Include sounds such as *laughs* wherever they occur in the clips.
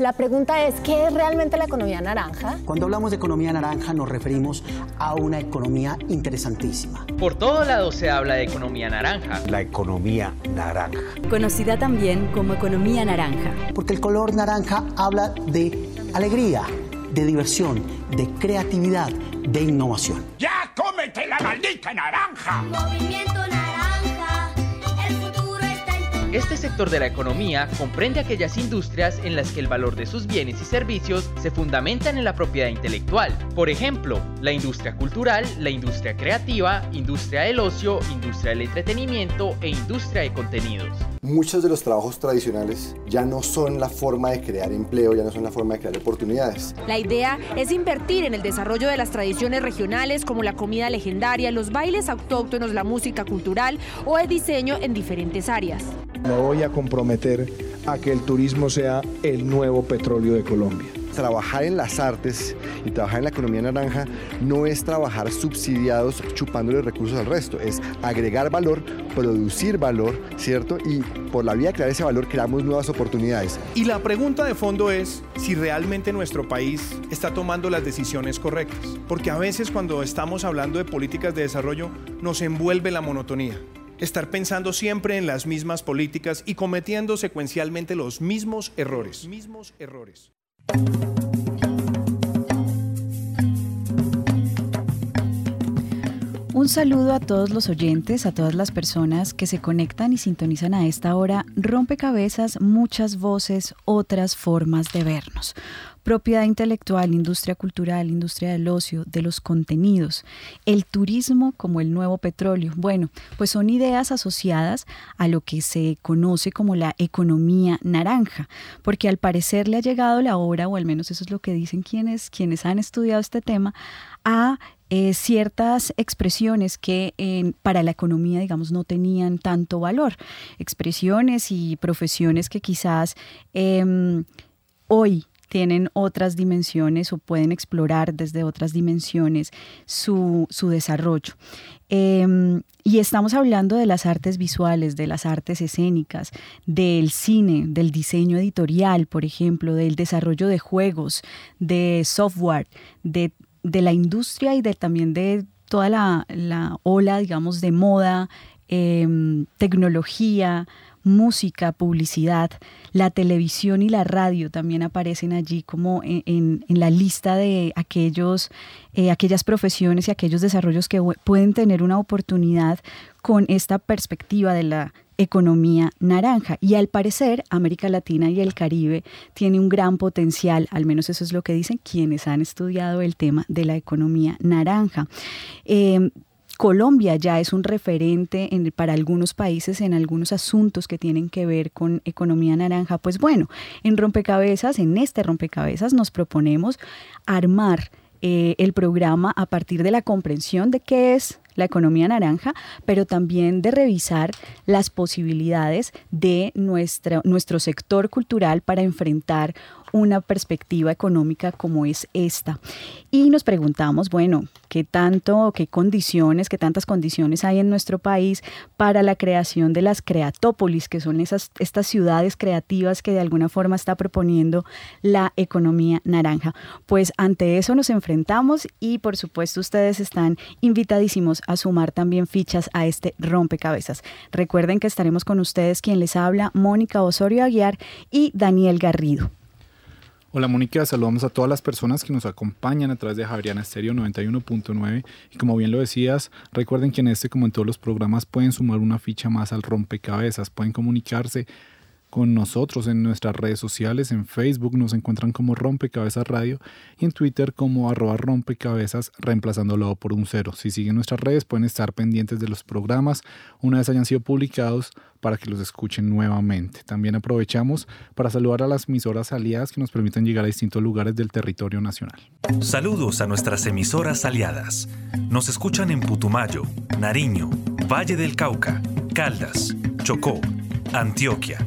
La pregunta es, ¿qué es realmente la economía naranja? Cuando hablamos de economía naranja nos referimos a una economía interesantísima. Por todo lado se habla de economía naranja. La economía naranja. Conocida también como economía naranja. Porque el color naranja habla de alegría, de diversión, de creatividad, de innovación. ¡Ya cómete la maldita naranja! Movimiento naranja. Este sector de la economía comprende aquellas industrias en las que el valor de sus bienes y servicios se fundamentan en la propiedad intelectual. Por ejemplo, la industria cultural, la industria creativa, industria del ocio, industria del entretenimiento e industria de contenidos. Muchos de los trabajos tradicionales ya no son la forma de crear empleo, ya no son la forma de crear oportunidades. La idea es invertir en el desarrollo de las tradiciones regionales como la comida legendaria, los bailes autóctonos, la música cultural o el diseño en diferentes áreas. Me voy a comprometer a que el turismo sea el nuevo petróleo de Colombia. Trabajar en las artes y trabajar en la economía naranja no es trabajar subsidiados chupándole recursos al resto, es agregar valor, producir valor, ¿cierto? Y por la vía de crear ese valor creamos nuevas oportunidades. Y la pregunta de fondo es si realmente nuestro país está tomando las decisiones correctas. Porque a veces cuando estamos hablando de políticas de desarrollo nos envuelve la monotonía estar pensando siempre en las mismas políticas y cometiendo secuencialmente los mismos errores. Mismos errores. Un saludo a todos los oyentes, a todas las personas que se conectan y sintonizan a esta hora. Rompecabezas, muchas voces, otras formas de vernos propiedad intelectual, industria cultural, industria del ocio, de los contenidos, el turismo como el nuevo petróleo. Bueno, pues son ideas asociadas a lo que se conoce como la economía naranja, porque al parecer le ha llegado la hora, o al menos eso es lo que dicen quienes, quienes han estudiado este tema, a eh, ciertas expresiones que para la economía, digamos, no tenían tanto valor. Expresiones y profesiones que quizás em, hoy tienen otras dimensiones o pueden explorar desde otras dimensiones su, desarrollo. Em, y estamos hablando de las artes visuales, de las artes escénicas, del cine, del diseño editorial, por ejemplo, del desarrollo de juegos, de software, de, la industria y de, también de toda la, ola, digamos, de moda, em, tecnología, música, publicidad, la televisión y la radio también aparecen allí como en, la lista de aquellos, eh, aquellas profesiones y aquellos desarrollos que pueden tener una oportunidad con esta perspectiva de la economía naranja. Y al parecer, América Latina y el Caribe tiene un gran potencial, al menos eso es lo que dicen quienes han estudiado el tema de la economía naranja. Eh, Colombia ya es un referente para algunos países en algunos asuntos que tienen que ver con economía naranja. Pues bueno, en rompecabezas, en este rompecabezas nos proponemos armar eh, el programa a partir de la comprensión de qué es la economía naranja, pero también de revisar las posibilidades de nuestro sector cultural para enfrentar una perspectiva económica como es esta. Y nos preguntamos, bueno, ¿qué tanto, qué condiciones, qué tantas condiciones hay en nuestro país para la creación de las creatópolis, que son esas, estas ciudades creativas que de alguna forma está proponiendo la economía naranja? Pues ante eso nos enfrentamos y por supuesto ustedes están invitadísimos a sumar también fichas a este rompecabezas. Recuerden que estaremos con ustedes quien les habla, Mónica Osorio Aguiar y Daniel Garrido. Hola Mónica, saludamos a todas las personas que nos acompañan a través de Javeriana Estéreo 91.9 y como bien lo decías, recuerden que en este como en todos los programas pueden sumar una ficha más al rompecabezas, pueden comunicarse con nosotros en nuestras redes sociales. En Facebook nos encuentran como Rompecabezas Radio y en Twitter como arroba rompecabezas reemplazándolo por un cero. Si siguen nuestras redes pueden estar pendientes de los programas una vez hayan sido publicados para que los escuchen nuevamente. También aprovechamos para saludar a las emisoras aliadas que nos permiten llegar a distintos lugares del territorio nacional. Saludos a nuestras emisoras aliadas. Nos escuchan en Putumayo, Nariño, Valle del Cauca, Caldas, Chocó, Antioquia,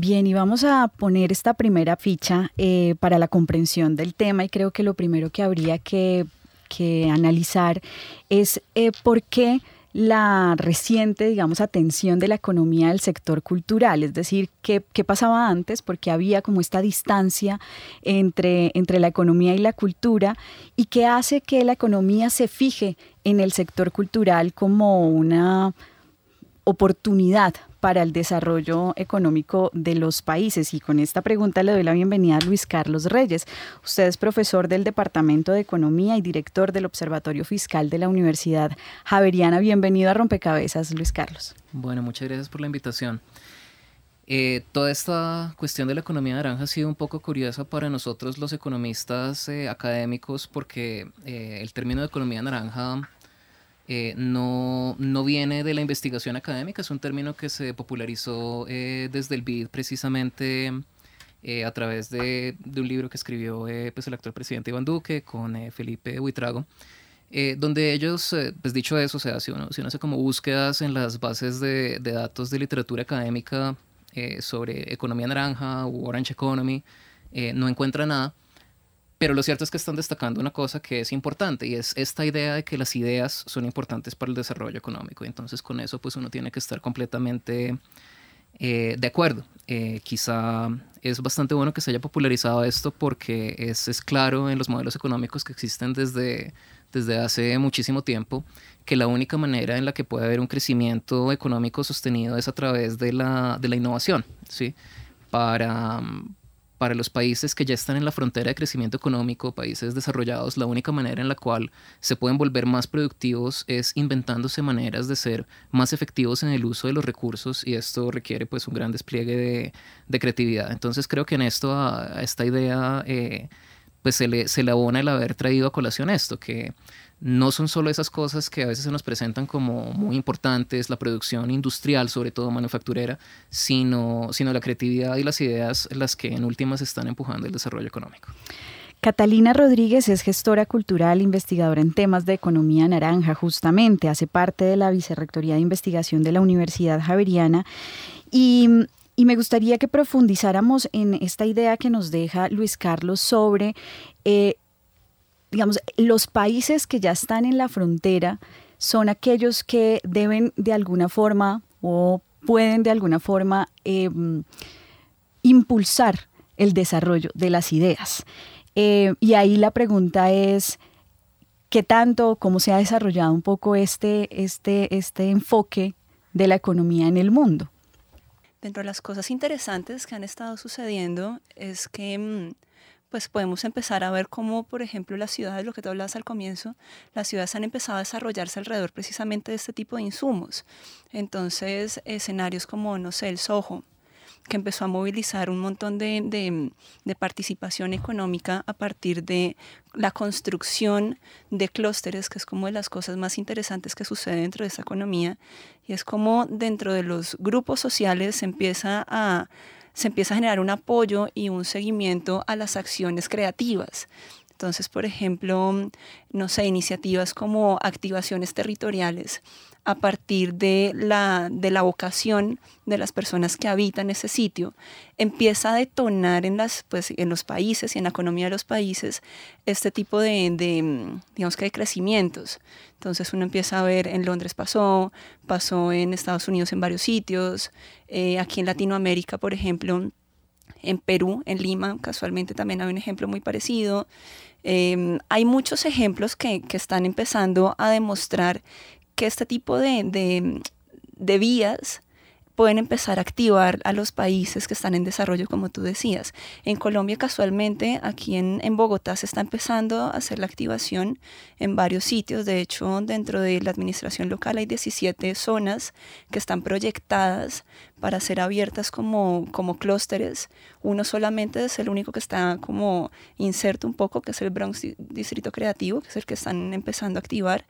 Bien, y vamos a poner esta primera ficha eh, para la comprensión del tema y creo que lo primero que habría que, analizar es eh, por qué la reciente, digamos, atención de la economía al sector cultural, es decir, qué, qué pasaba antes, porque había como esta distancia entre, entre la economía y la cultura y qué hace que la economía se fije en el sector cultural como una oportunidad para el desarrollo económico de los países. Y con esta pregunta le doy la bienvenida a Luis Carlos Reyes. Usted es profesor del Departamento de Economía y director del Observatorio Fiscal de la Universidad Javeriana. Bienvenido a Rompecabezas, Luis Carlos. Bueno, muchas gracias por la invitación. Eh, toda esta cuestión de la economía naranja ha sido un poco curiosa para nosotros los economistas eh, académicos porque eh, el término de economía naranja eh, no, no, viene de la investigación académica, es un término que se popularizó eh, desde el BID precisamente eh, a través de, un libro que escribió pues el actual presidente Iván Duque con Felipe Huitrago. donde ellos, pues dicho eso, o sea, si uno, hace como búsquedas en las bases de, de datos de literatura académica sobre economía naranja o orange economy, no encuentra nada. Pero lo cierto es que están destacando una cosa que es importante y es esta idea de que las ideas son importantes para el desarrollo económico. Entonces con eso pues uno tiene que estar completamente eh, de acuerdo. Eh, quizá es bastante bueno que se haya popularizado esto porque es, es, claro en los modelos económicos que existen desde, desde hace muchísimo tiempo que la única manera en la que puede haber un crecimiento económico sostenido es a través de la, de la innovación. ¿sí? Para, para los países que ya están en la frontera de crecimiento económico, países desarrollados, la única manera en la cual se pueden volver más productivos es inventándose maneras de ser más efectivos en el uso de los recursos y esto requiere pues un gran despliegue de, creatividad. Entonces creo que en esto, a, esta idea, eh, pues se le, se le abona el haber traído a colación esto, que no son solo esas cosas que a veces se nos presentan como muy importantes, la producción industrial, sobre todo manufacturera, sino, sino la creatividad y las ideas las que en últimas están empujando el desarrollo económico. Catalina Rodríguez es gestora cultural, investigadora en temas de economía naranja, justamente, hace parte de la Vicerrectoría de Investigación de la Universidad Javeriana y, me gustaría que profundizáramos en esta idea que nos deja Luis Carlos sobre eh, digamos, los países que ya están en la frontera son aquellos que deben de alguna forma o pueden de alguna forma em, impulsar el desarrollo de las ideas. Eh, y ahí la pregunta es, ¿qué tanto, cómo se ha desarrollado un poco este, este, este enfoque de la economía en el mundo? Dentro de las cosas interesantes que han estado sucediendo es que mm, pues podemos empezar a ver cómo, por ejemplo, las ciudades, lo que tú hablabas al comienzo, las ciudades han empezado a desarrollarse alrededor precisamente de este tipo de insumos. Entonces, escenarios como, no sé, el Soho, que empezó a movilizar un montón de, participación económica a partir de la construcción de clústeres, que es como de las cosas más interesantes que sucede dentro de esa economía, y es como dentro de los grupos sociales se empieza a se empieza a generar un apoyo y un seguimiento a las acciones creativas. Entonces, por ejemplo, no sé, iniciativas como activaciones territoriales a partir de la, de la vocación de las personas que habitan ese sitio, empieza a detonar en, las, pues, en los países y en la economía de los países este tipo de, de, digamos que de crecimientos. Entonces uno empieza a ver, en Londres pasó, pasó en Estados Unidos en varios sitios, eh, aquí en Latinoamérica, por ejemplo, en Perú, en Lima, casualmente también hay un ejemplo muy parecido. Em, hay muchos ejemplos que, que, están empezando a demostrar que este tipo de, de, vías pueden empezar a activar a los países que están en desarrollo, como tú decías. En Colombia, casualmente, aquí en, en, Bogotá se está empezando a hacer la activación en varios sitios. De hecho, dentro de la administración local hay 17 zonas que están proyectadas para ser abiertas como, como clústeres. Uno solamente es el único que está como inserto un poco, que es el Bronx Distrito Creativo, que es el que están empezando a activar,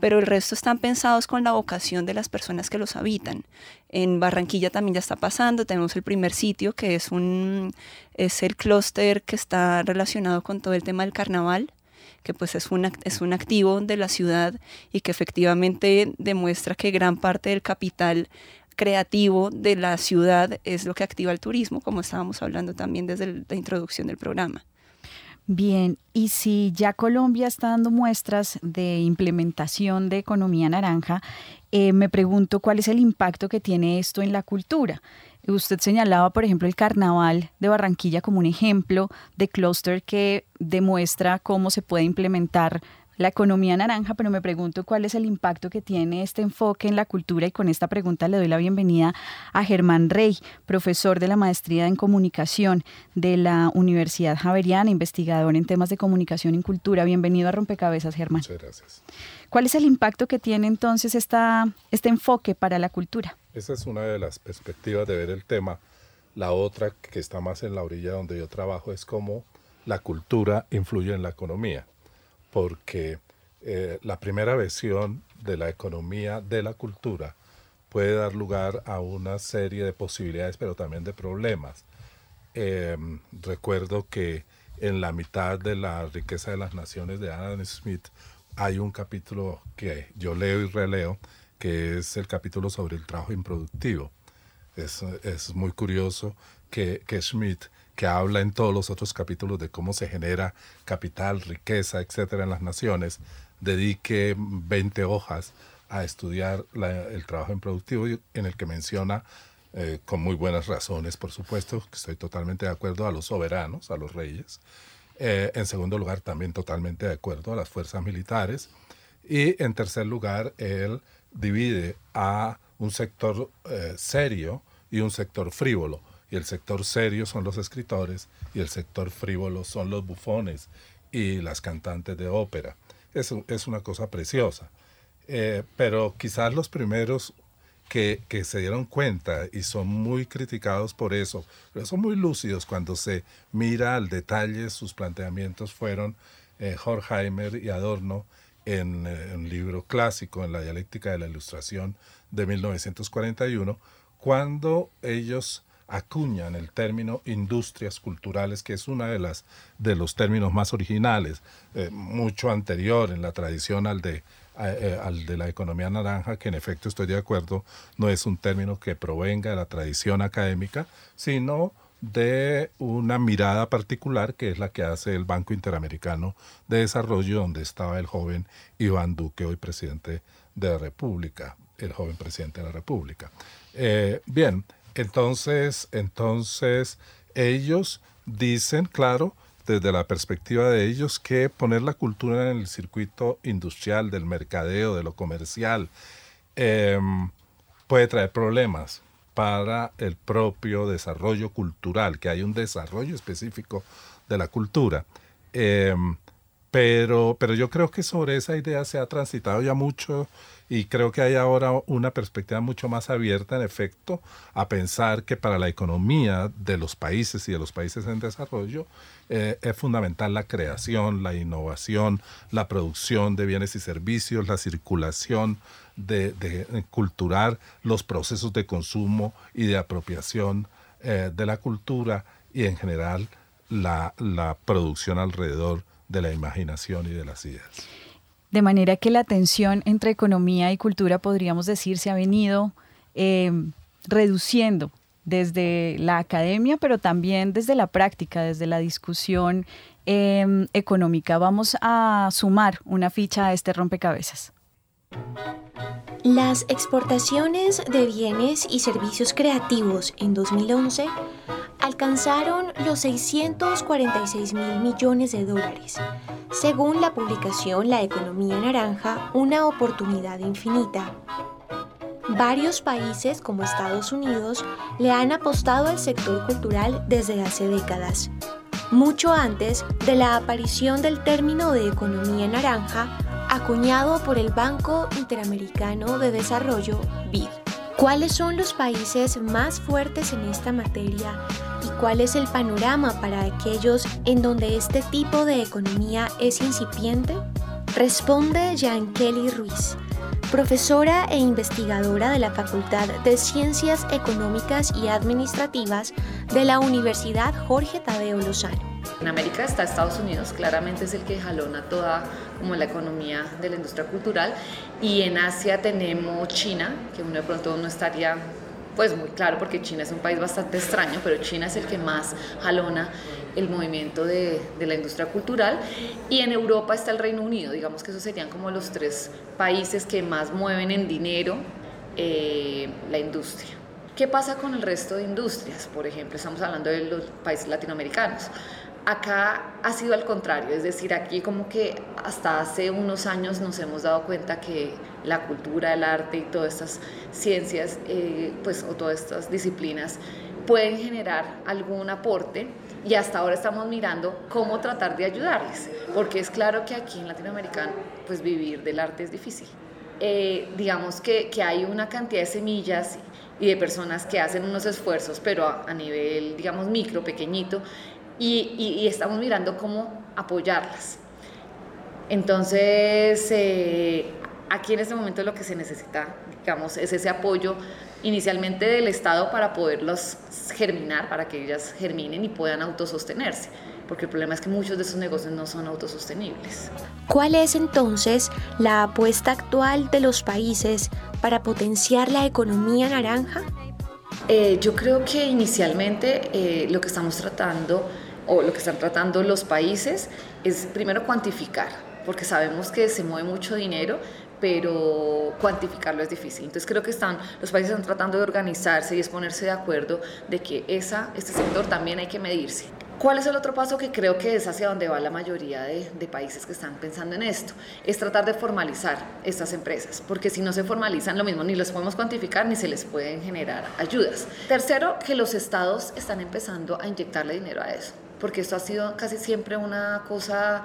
pero el resto están pensados con la vocación de las personas que los habitan. En Barranquilla también ya está pasando, tenemos el primer sitio que es, un, es el clúster que está relacionado con todo el tema del carnaval que pues es un, es un activo de la ciudad y que efectivamente demuestra que gran parte del capital creativo de la ciudad es lo que activa el turismo, como estábamos hablando también desde la introducción del programa. Bien, y si ya Colombia está dando muestras de implementación de economía naranja, eh, me pregunto cuál es el impacto que tiene esto en la cultura. Usted señalaba, por ejemplo, el carnaval de Barranquilla como un ejemplo de clúster que demuestra cómo se puede implementar la economía naranja, pero me pregunto cuál es el impacto que tiene este enfoque en la cultura y con esta pregunta le doy la bienvenida a Germán Rey, profesor de la maestría en comunicación de la Universidad Javeriana, investigador en temas de comunicación y cultura. Bienvenido a Rompecabezas, Germán. Muchas gracias. ¿Cuál es el impacto que tiene entonces esta, este enfoque para la cultura? Esa es una de las perspectivas de ver el tema. La otra, que está más en la orilla donde yo trabajo, es cómo la cultura influye en la economía porque eh, la primera versión de la economía de la cultura puede dar lugar a una serie de posibilidades, pero también de problemas. Em, recuerdo que en la mitad de la riqueza de las naciones de Adam Smith hay un capítulo que yo leo y releo, que es el capítulo sobre el trabajo improductivo. Es, es muy curioso que, que Smith que habla en todos los otros capítulos de cómo se genera capital, riqueza, etcétera, en las naciones, dedique 20 hojas a estudiar el trabajo improductivo en el que menciona eh, con muy buenas razones, por supuesto, que estoy totalmente de acuerdo a los soberanos, a los reyes. Eh, en segundo lugar, también totalmente de acuerdo a las fuerzas militares. Y en tercer lugar, él divide a un sector eh, serio y un sector frívolo el sector serio son los escritores y el sector frívolo son los bufones y las cantantes de ópera. Es, es una cosa preciosa. Eh, pero quizás los primeros que, que, se dieron cuenta y son muy criticados por eso, pero son muy lúcidos cuando se mira al detalle sus planteamientos fueron eh, Horkheimer y Adorno en, en eh, un libro clásico, en la dialéctica de la ilustración de 1941, cuando ellos acuñan el término industrias culturales, que es uno de, las, de los términos más originales, eh, mucho anterior en la tradición al de, eh, al de la economía naranja, que en efecto estoy de acuerdo, no es un término que provenga de la tradición académica, sino de una mirada particular que es la que hace el Banco Interamericano de Desarrollo, donde estaba el joven Iván Duque, hoy presidente de la República, el joven presidente de la República. Eh, bien, entonces, entonces ellos dicen, claro, desde la perspectiva de ellos, que poner la cultura en el circuito industrial, del mercadeo, de lo comercial, em, puede traer problemas para el propio desarrollo cultural, que hay un desarrollo específico de la cultura. Em, pero, pero yo creo que sobre esa idea se ha transitado ya mucho y creo que hay ahora una perspectiva mucho más abierta, en efecto, a pensar que para la economía de los países y de los países en desarrollo eh, es fundamental la creación, la innovación, la producción de bienes y servicios, la circulación de, de cultural, los procesos de consumo y de apropiación eh, de la cultura y en general la, la producción alrededor de la imaginación y de las ideas. De manera que la tensión entre economía y cultura, podríamos decir, se ha venido eh, reduciendo desde la academia, pero también desde la práctica, desde la discusión em, económica. Vamos a sumar una ficha a este rompecabezas. Las exportaciones de bienes y servicios creativos en 2011 alcanzaron los 646 mil millones de dólares. Según la publicación La Economía Naranja, una oportunidad infinita. Varios países como Estados Unidos le han apostado al sector cultural desde hace décadas, mucho antes de la aparición del término de economía naranja acuñado por el Banco Interamericano de Desarrollo, BID. ¿Cuáles son los países más fuertes en esta materia y cuál es el panorama para aquellos en donde este tipo de economía es incipiente? Responde Kelly Ruiz, profesora e investigadora de la Facultad de Ciencias Económicas y Administrativas de la Universidad Jorge Tadeo Lozano. En América está Estados Unidos, claramente es el que jalona toda como la economía de la industria cultural y en Asia tenemos China, que uno de pronto no estaría pues muy claro porque China es un país bastante extraño, pero China es el que más jalona el movimiento de, de, la industria cultural y en Europa está el Reino Unido, digamos que esos serían como los tres países que más mueven en dinero eh, la industria. ¿Qué pasa con el resto de industrias? Por ejemplo, estamos hablando de los países latinoamericanos. Acá ha sido al contrario, es decir, aquí como que hasta hace unos años nos hemos dado cuenta que la cultura, el arte y todas estas ciencias, eh, pues, o todas estas disciplinas pueden generar algún aporte y hasta ahora estamos mirando cómo tratar de ayudarles, porque es claro que aquí en Latinoamérica pues vivir del arte es difícil. Eh, digamos que, que, hay una cantidad de semillas y de personas que hacen unos esfuerzos, pero a, a nivel, digamos, micro, pequeñito, y, estamos mirando cómo apoyarlas. Entonces, eh, aquí en este momento lo que se necesita, digamos, es ese apoyo inicialmente del Estado para poderlos germinar, para que ellas germinen y puedan autosostenerse, porque el problema es que muchos de esos negocios no son autosostenibles. ¿Cuál es entonces la apuesta actual de los países para potenciar la economía naranja? Eh, yo creo que inicialmente eh, lo que estamos tratando o lo que están tratando los países es primero cuantificar, porque sabemos que se mueve mucho dinero, pero cuantificarlo es difícil. Entonces creo que están, los países están tratando de organizarse y es ponerse de acuerdo de que esa, este sector también hay que medirse. ¿Cuál es el otro paso que creo que es hacia donde va la mayoría de, de, países que están pensando en esto? Es tratar de formalizar estas empresas, porque si no se formalizan lo mismo, ni los podemos cuantificar ni se les pueden generar ayudas. Tercero, que los estados están empezando a inyectarle dinero a eso porque esto ha sido casi siempre una cosa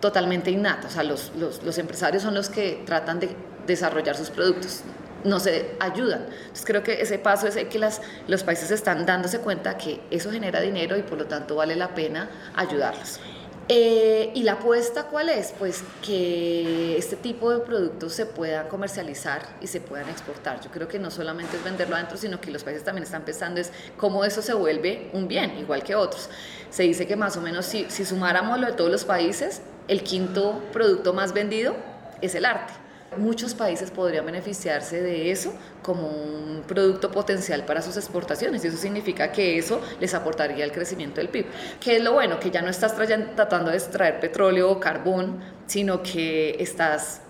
totalmente innata. O sea, los, los, empresarios son los que tratan de desarrollar sus productos, no se ayudan. Entonces creo que ese paso es que las, los países están dándose cuenta que eso genera dinero y por lo tanto vale la pena ayudarlos. Eh, ¿Y la apuesta cuál es? Pues que este tipo de productos se puedan comercializar y se puedan exportar. Yo creo que no solamente es venderlo adentro, sino que los países también están pensando es cómo eso se vuelve un bien, igual que otros. Se dice que más o menos si, si sumáramos lo de todos los países, el quinto producto más vendido es el arte. Muchos países podrían beneficiarse de eso como un producto potencial para sus exportaciones y eso significa que eso les aportaría el crecimiento del PIB. ¿Qué es lo bueno? Que ya no estás tratando de extraer petróleo o carbón, sino que estás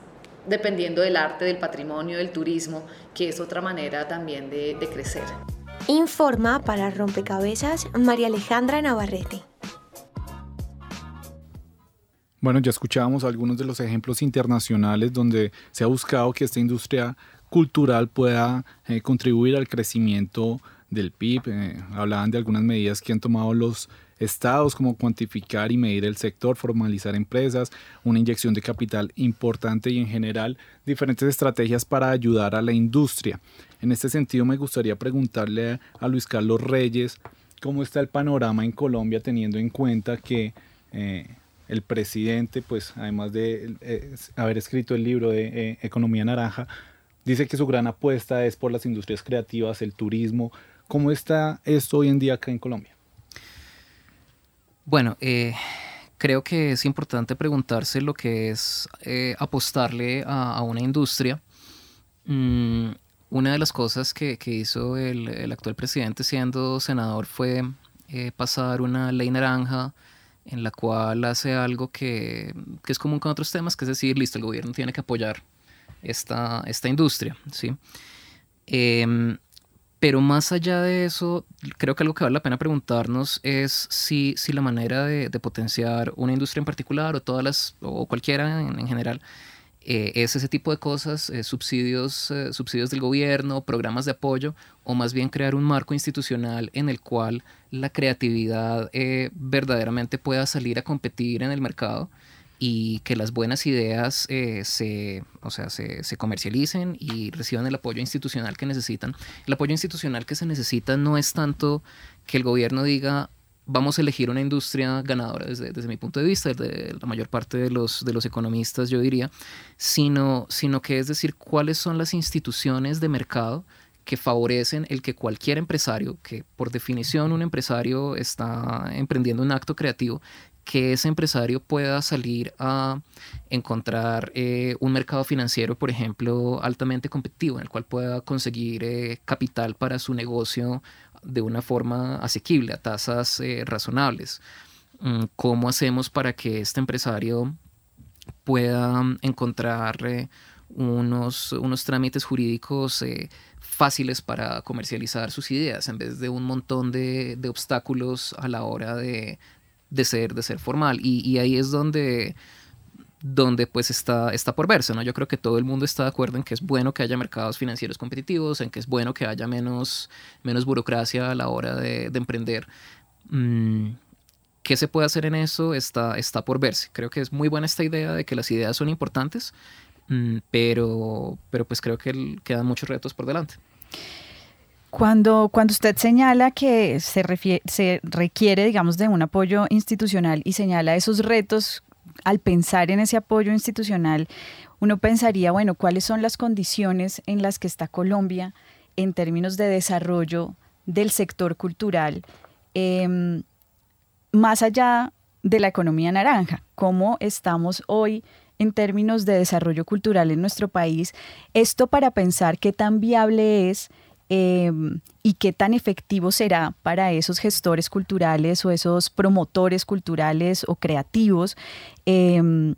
dependiendo del arte, del patrimonio, del turismo, que es otra manera también de crecer. Informa para Rompecabezas María Alejandra Navarrete. Bueno, ya escuchábamos algunos de los ejemplos internacionales donde se ha buscado que esta industria cultural pueda eh, contribuir al crecimiento del PIB. Eh, hablaban de algunas medidas que han tomado los estados como cuantificar y medir el sector, formalizar empresas, una inyección de capital importante y en general diferentes estrategias para ayudar a la industria. En este sentido me gustaría preguntarle a Luis Carlos Reyes cómo está el panorama en Colombia teniendo en cuenta que eh, el presidente, pues además de eh, haber escrito el libro de eh, Economía Naranja, dice que su gran apuesta es por las industrias creativas, el turismo. ¿Cómo está esto hoy en día acá en Colombia? Bueno, eh, creo que es importante preguntarse lo que es apostarle a, una industria. Mm, una de las cosas que, hizo el, actual presidente siendo senador fue pasar una ley naranja en la cual hace algo que, que, es común con otros temas, que es decir, listo, el gobierno tiene que apoyar esta, esta industria, ¿sí? Em, Pero más allá de eso, creo que algo que vale la pena preguntarnos es si, si la manera de, potenciar una industria en particular o todas las, o cualquiera en, general, eh, es ese tipo de cosas, eh, subsidios, eh, subsidios del gobierno, programas de apoyo, o más bien crear un marco institucional en el cual la creatividad verdaderamente pueda salir a competir en el mercado y que las buenas ideas se, o sea, se, se, comercialicen y reciban el apoyo institucional que necesitan. El apoyo institucional que se necesita no es tanto que el gobierno diga vamos a elegir una industria ganadora desde, desde mi punto de vista, desde la mayor parte de los, de los economistas yo diría, sino, sino que es decir cuáles son las instituciones de mercado que favorecen el que cualquier empresario, que por definición un empresario está emprendiendo un acto creativo, que ese empresario pueda salir a encontrar eh, un mercado financiero, por ejemplo, altamente competitivo, en el cual pueda conseguir eh, capital para su negocio de una forma asequible, a tasas eh, razonables. Mm, ¿Cómo hacemos para que este empresario pueda encontrar unos, unos trámites jurídicos fáciles para comercializar sus ideas en vez de un montón de obstáculos a la hora de de ser, de ser formal. Y, ahí es donde, donde pues está, está por verse, ¿no? Yo creo que todo el mundo está de acuerdo en que es bueno que haya mercados financieros competitivos, en que es bueno que haya menos, menos burocracia a la hora de, emprender. Mm, ¿Qué se puede hacer en eso? Está, está por verse. Creo que es muy buena esta idea de que las ideas son importantes, mm, pero, pero pues creo que quedan muchos retos por delante. Cuando, cuando usted señala que se, se requiere, digamos, de un apoyo institucional y señala esos retos, al pensar en ese apoyo institucional, uno pensaría, bueno, ¿cuáles son las condiciones en las que está Colombia en términos de desarrollo del sector cultural, em, más allá de la economía naranja? ¿Cómo estamos hoy en términos de desarrollo cultural en nuestro país? Esto para pensar qué tan viable es Em, y qué tan efectivo será para esos gestores culturales o esos promotores culturales o creativos, em,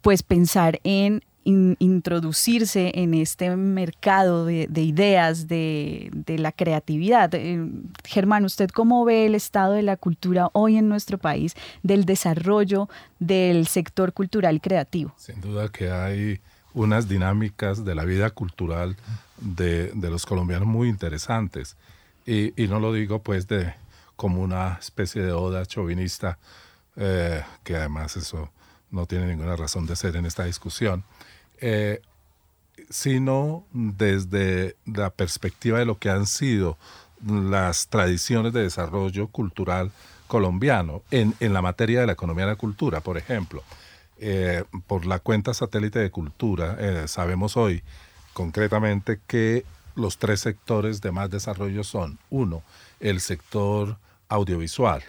pues pensar en introducirse en este mercado de, ideas, de, la creatividad. Em, Germán, ¿usted cómo ve el estado de la cultura hoy en nuestro país, del desarrollo del sector cultural y creativo? Sin duda que hay unas dinámicas de la vida cultural de, los colombianos muy interesantes. Y, no lo digo pues de como una especie de oda chauvinista, eh, que además eso no tiene ninguna razón de ser en esta discusión, eh, sino desde la perspectiva de lo que han sido las tradiciones de desarrollo cultural colombiano en, en la materia de la economía de la cultura, por ejemplo. Eh, por la cuenta satélite de cultura, sabemos hoy concretamente que los tres sectores de más desarrollo son, uno, el sector audiovisual,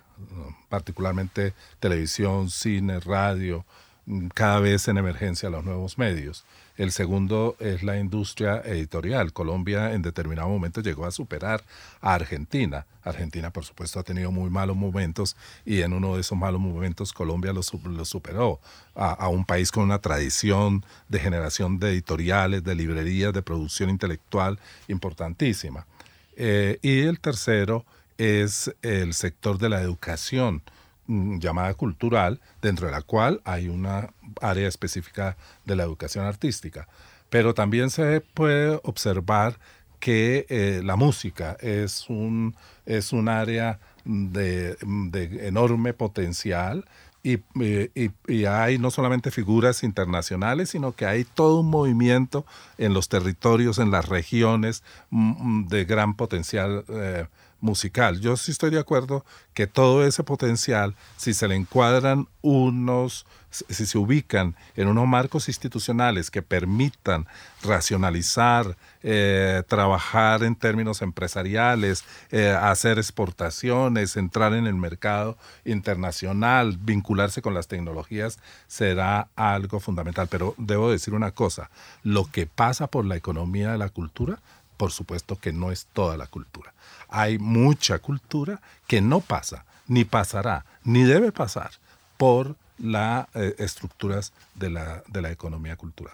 particularmente televisión, cine, radio, mm, cada vez en emergencia los nuevos medios. El segundo es la industria editorial. Colombia en determinado momento llegó a superar a Argentina. Argentina, por supuesto, ha tenido muy malos momentos y en uno de esos malos momentos Colombia lo, superó a, un país con una tradición de generación de editoriales, de librerías, de producción intelectual importantísima. Eh, y el tercero es el sector de la educación llamada cultural, dentro de la cual hay una área específica de la educación artística. Pero también se puede observar que eh, la música es un, es un área de, enorme potencial y, y, hay no solamente figuras internacionales, sino que hay todo un movimiento en los territorios, en las regiones mm, mm, de gran potencial eh, musical. Yo sí estoy de acuerdo que todo ese potencial, si se le encuadran unos, si se ubican en unos marcos institucionales que permitan racionalizar, eh, trabajar en términos empresariales, eh, hacer exportaciones, entrar en el mercado internacional, vincularse con las tecnologías, será algo fundamental. Pero debo decir una cosa, lo que pasa por la economía de la cultura, por supuesto que no es toda la cultura hay mucha cultura que no pasa, ni pasará, ni debe pasar por las eh, estructuras de la, de la economía cultural.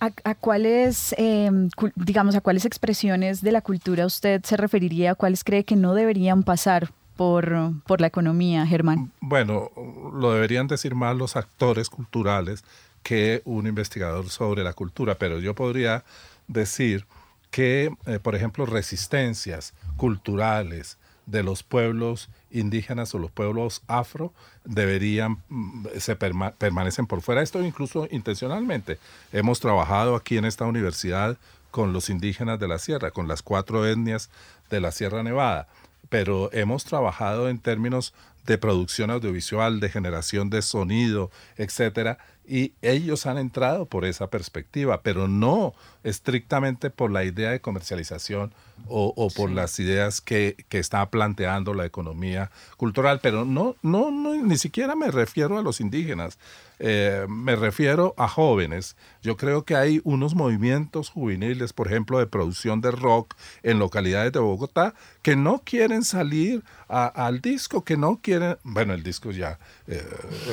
¿A, cuáles, em, digamos, a cuáles expresiones de la cultura usted se referiría? ¿A cuáles cree que no deberían pasar por, por la economía, Germán? Bueno, lo deberían decir más los actores culturales que un investigador sobre la cultura, pero yo podría decir que, eh, por ejemplo, resistencias culturales de los pueblos indígenas o los pueblos afro deberían, mm, se permanecen por fuera. Esto incluso intencionalmente. Hemos trabajado aquí en esta universidad con los indígenas de la sierra, con las cuatro etnias de la Sierra Nevada, pero hemos trabajado en términos de producción audiovisual, de generación de sonido, etcétera, y ellos han entrado por esa perspectiva, pero no estrictamente por la idea de comercialización o, por las ideas que, que, está planteando la economía cultural. Pero no, no, no, ni siquiera me refiero a los indígenas. Eh, me refiero a jóvenes. Yo creo que hay unos movimientos juveniles, por ejemplo, de producción de rock en localidades de Bogotá, que no quieren salir al disco, que no quieren, bueno, el disco ya, eh,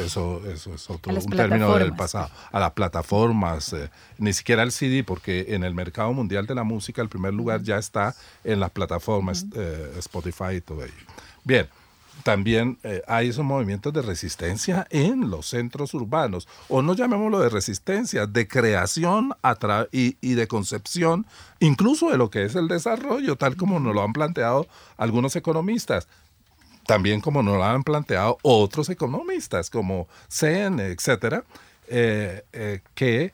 eso, eso es otro un término del pasado, a las plataformas, eh, ni siquiera al CD, porque en el mercado mundial de la música el primer lugar ya está en las plataformas Spotify y todo ello. Bien también eh, hay esos movimientos de resistencia en los centros urbanos, o no llamémoslo de resistencia, de creación y, y, de concepción, incluso de lo que es el desarrollo, tal como nos lo han planteado algunos economistas, también como nos lo han planteado otros economistas, como CN, etcétera, eh, eh, que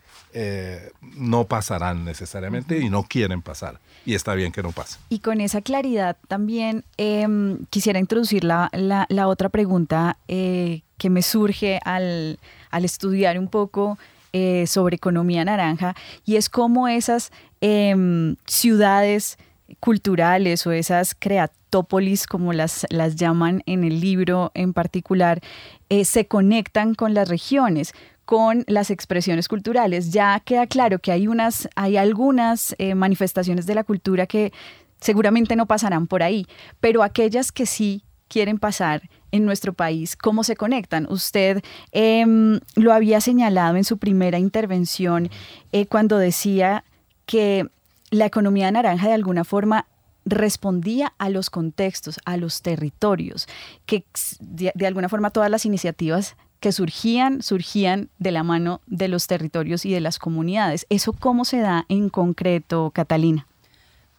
no pasarán necesariamente y no quieren pasar. Y está bien que no pase. Y con esa claridad también em, quisiera introducir la, la, otra pregunta eh, que me surge al, al estudiar un poco eh, sobre economía naranja y es cómo esas em, ciudades culturales o esas creatópolis, como las, las llaman en el libro en particular, eh, se conectan con las regiones con las expresiones culturales. Ya queda claro que hay, unas, hay algunas eh, manifestaciones de la cultura que seguramente no pasarán por ahí, pero aquellas que sí quieren pasar en nuestro país, ¿cómo se conectan? Usted em, lo había señalado en su primera intervención eh, cuando decía que la economía naranja de alguna forma respondía a los contextos, a los territorios, que de alguna forma todas las iniciativas que surgían, surgían de la mano de los territorios y de las comunidades. ¿Eso cómo se da en concreto, Catalina?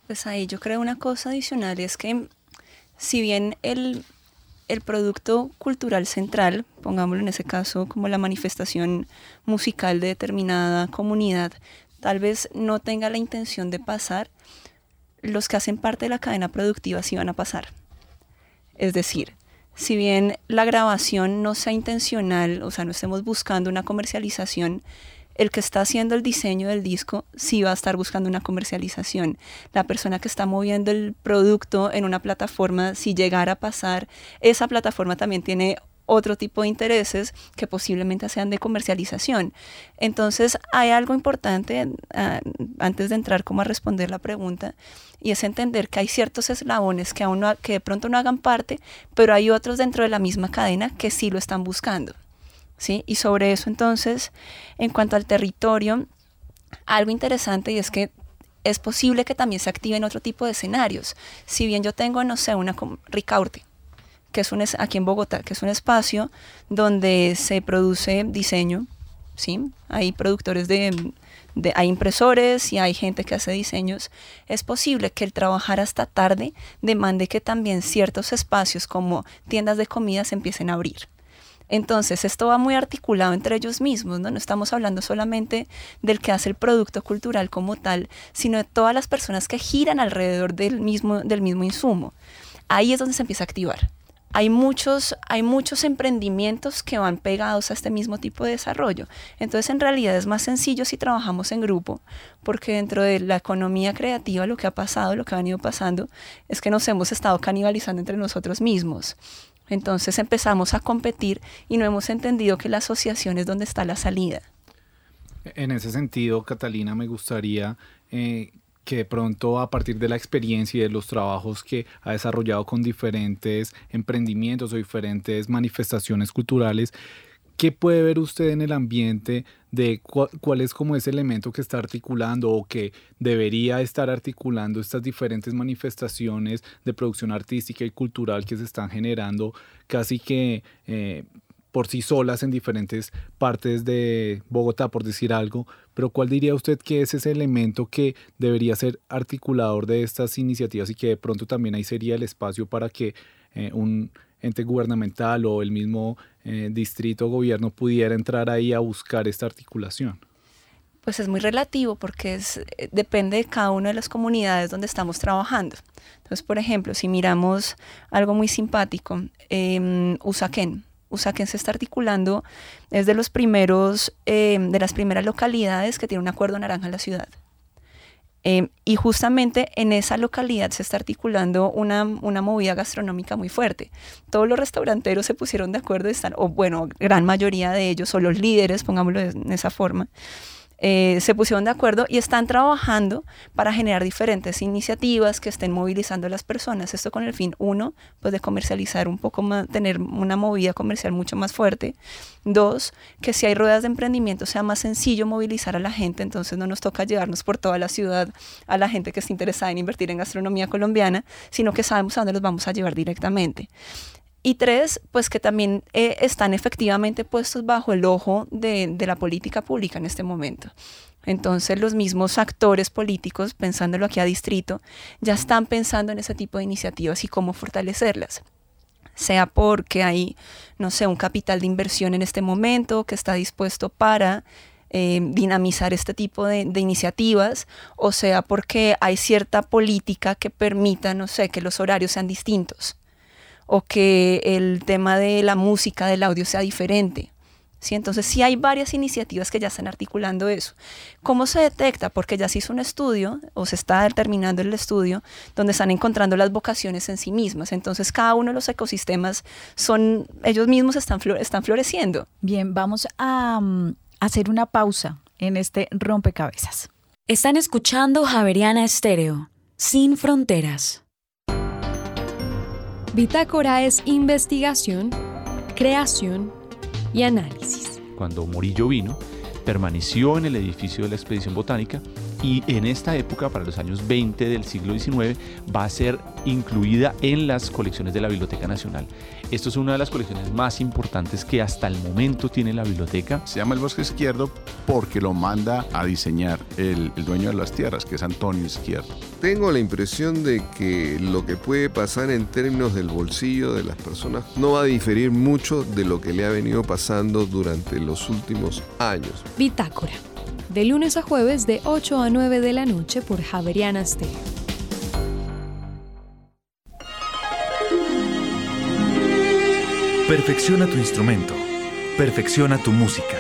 Pues ahí yo creo una cosa adicional es que si bien el, el producto cultural central, pongámoslo en ese caso como la manifestación musical de determinada comunidad, tal vez no tenga la intención de pasar, los que hacen parte de la cadena productiva sí van a pasar. Es decir, si bien la grabación no sea intencional, o sea, no estemos buscando una comercialización, el que está haciendo el diseño del disco sí va a estar buscando una comercialización. La persona que está moviendo el producto en una plataforma, si llegara a pasar, esa plataforma también tiene otro tipo de intereses que posiblemente sean de comercialización. Entonces, hay algo importante ah, antes de entrar como a responder la pregunta y es entender que hay ciertos eslabones que, aún que de pronto no hagan parte, pero hay otros dentro de la misma cadena que sí lo están buscando. ¿sí? Y sobre eso entonces, en cuanto al territorio, algo interesante y es que es posible que también se activen otro tipo de escenarios. Si bien yo tengo, no sé, una Ricaurte, que es un, aquí en Bogotá, que es un espacio donde se produce diseño, ¿sí? Hay productores de, de, hay impresores y hay gente que hace diseños, es posible que el trabajar hasta tarde demande que también ciertos espacios como tiendas de comida se empiecen a abrir. Entonces, esto va muy articulado entre ellos mismos, ¿no? No estamos hablando solamente del que hace el producto cultural como tal, sino de todas las personas que giran alrededor del mismo, del mismo insumo. Ahí es donde se empieza a activar hay muchos, hay muchos emprendimientos que van pegados a este mismo tipo de desarrollo. Entonces, en realidad es más sencillo si trabajamos en grupo, porque dentro de la economía creativa lo que ha pasado, lo que ha venido pasando, es que nos hemos estado canibalizando entre nosotros mismos. Entonces empezamos a competir y no hemos entendido que la asociación es donde está la salida. En ese sentido, Catalina, me gustaría eh, que de pronto a partir de la experiencia y de los trabajos que ha desarrollado con diferentes emprendimientos o diferentes manifestaciones culturales, ¿qué puede ver usted en el ambiente de cuál es como ese elemento que está articulando o que debería estar articulando estas diferentes manifestaciones de producción artística y cultural que se están generando casi que eh, por sí solas en diferentes partes de Bogotá, por decir algo, pero ¿cuál diría usted que es ese elemento que debería ser articulador de estas iniciativas y que de pronto también ahí sería el espacio para que eh, un ente gubernamental o el mismo eh, distrito o gobierno pudiera entrar ahí a buscar esta articulación? Pues es muy relativo porque es, eh, depende de cada una de las comunidades donde estamos trabajando. Entonces, por ejemplo, si miramos algo muy simpático, eh, Usaquén. Usaquén se está articulando, es de los primeros, em, de las primeras localidades que tiene un acuerdo naranja en la ciudad. Em, y justamente en esa localidad se está articulando una, una, movida gastronómica muy fuerte. Todos los restauranteros se pusieron de acuerdo, están, o bueno, gran mayoría de ellos, o los líderes, pongámoslo de esa forma, eh, se pusieron de acuerdo y están trabajando para generar diferentes iniciativas que estén movilizando a las personas. Esto con el fin, uno, pues de comercializar un poco más, tener una movida comercial mucho más fuerte. Dos, que si hay ruedas de emprendimiento sea más sencillo movilizar a la gente, entonces no nos toca llevarnos por toda la ciudad a la gente que está interesada en invertir en gastronomía colombiana, sino que sabemos a dónde los vamos a llevar directamente. Y tres, pues que también eh, están efectivamente puestos bajo el ojo de, de, la política pública en este momento. Entonces los mismos actores políticos, pensándolo aquí a distrito, ya están pensando en ese tipo de iniciativas y cómo fortalecerlas. Sea porque hay, no sé, un capital de inversión en este momento que está dispuesto para eh, dinamizar este tipo de, de, iniciativas, o sea porque hay cierta política que permita, no sé, que los horarios sean distintos o que el tema de la música, del audio sea diferente. ¿Sí? Entonces sí hay varias iniciativas que ya están articulando eso. ¿Cómo se detecta? Porque ya se hizo un estudio, o se está terminando el estudio, donde están encontrando las vocaciones en sí mismas. Entonces cada uno de los ecosistemas son, ellos mismos están, están floreciendo. Bien, vamos a um, hacer una pausa en este rompecabezas. Están escuchando Javeriana Estéreo, sin fronteras. Bitácora es investigación, creación y análisis. Cuando Morillo vino, permaneció en el edificio de la expedición botánica y en esta época, para los años 20 del siglo XIX, va a ser incluida en las colecciones de la Biblioteca Nacional. Esto es una de las colecciones más importantes que hasta el momento tiene la biblioteca. Se llama el Bosque Izquierdo porque lo manda a diseñar el, el dueño de las tierras, que es Antonio Izquierdo. Tengo la impresión de que lo que puede pasar en términos del bolsillo de las personas no va a diferir mucho de lo que le ha venido pasando durante los últimos años. Bitácora de lunes a jueves de 8 a 9 de la noche por Javeriana Stereo. Perfecciona tu instrumento, perfecciona tu música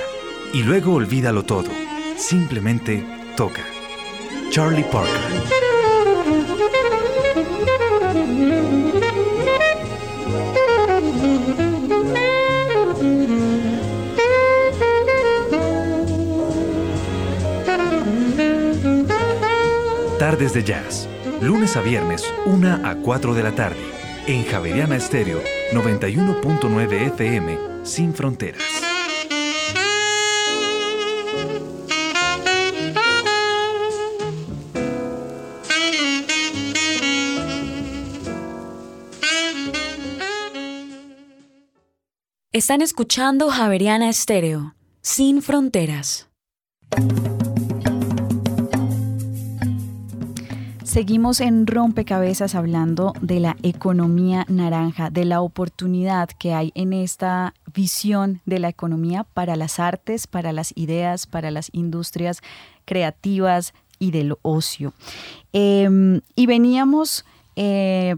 y luego olvídalo todo. Simplemente toca. Charlie Parker. Tardes de Jazz, lunes a viernes, 1 a 4 de la tarde, en Javeriana Estéreo 91.9 FM, sin fronteras. Están escuchando Javeriana Estéreo, sin fronteras. Seguimos en Rompecabezas hablando de la economía naranja, de la oportunidad que hay en esta visión de la economía para las artes, para las ideas, para las industrias creativas y del ocio. Em, y veníamos eh,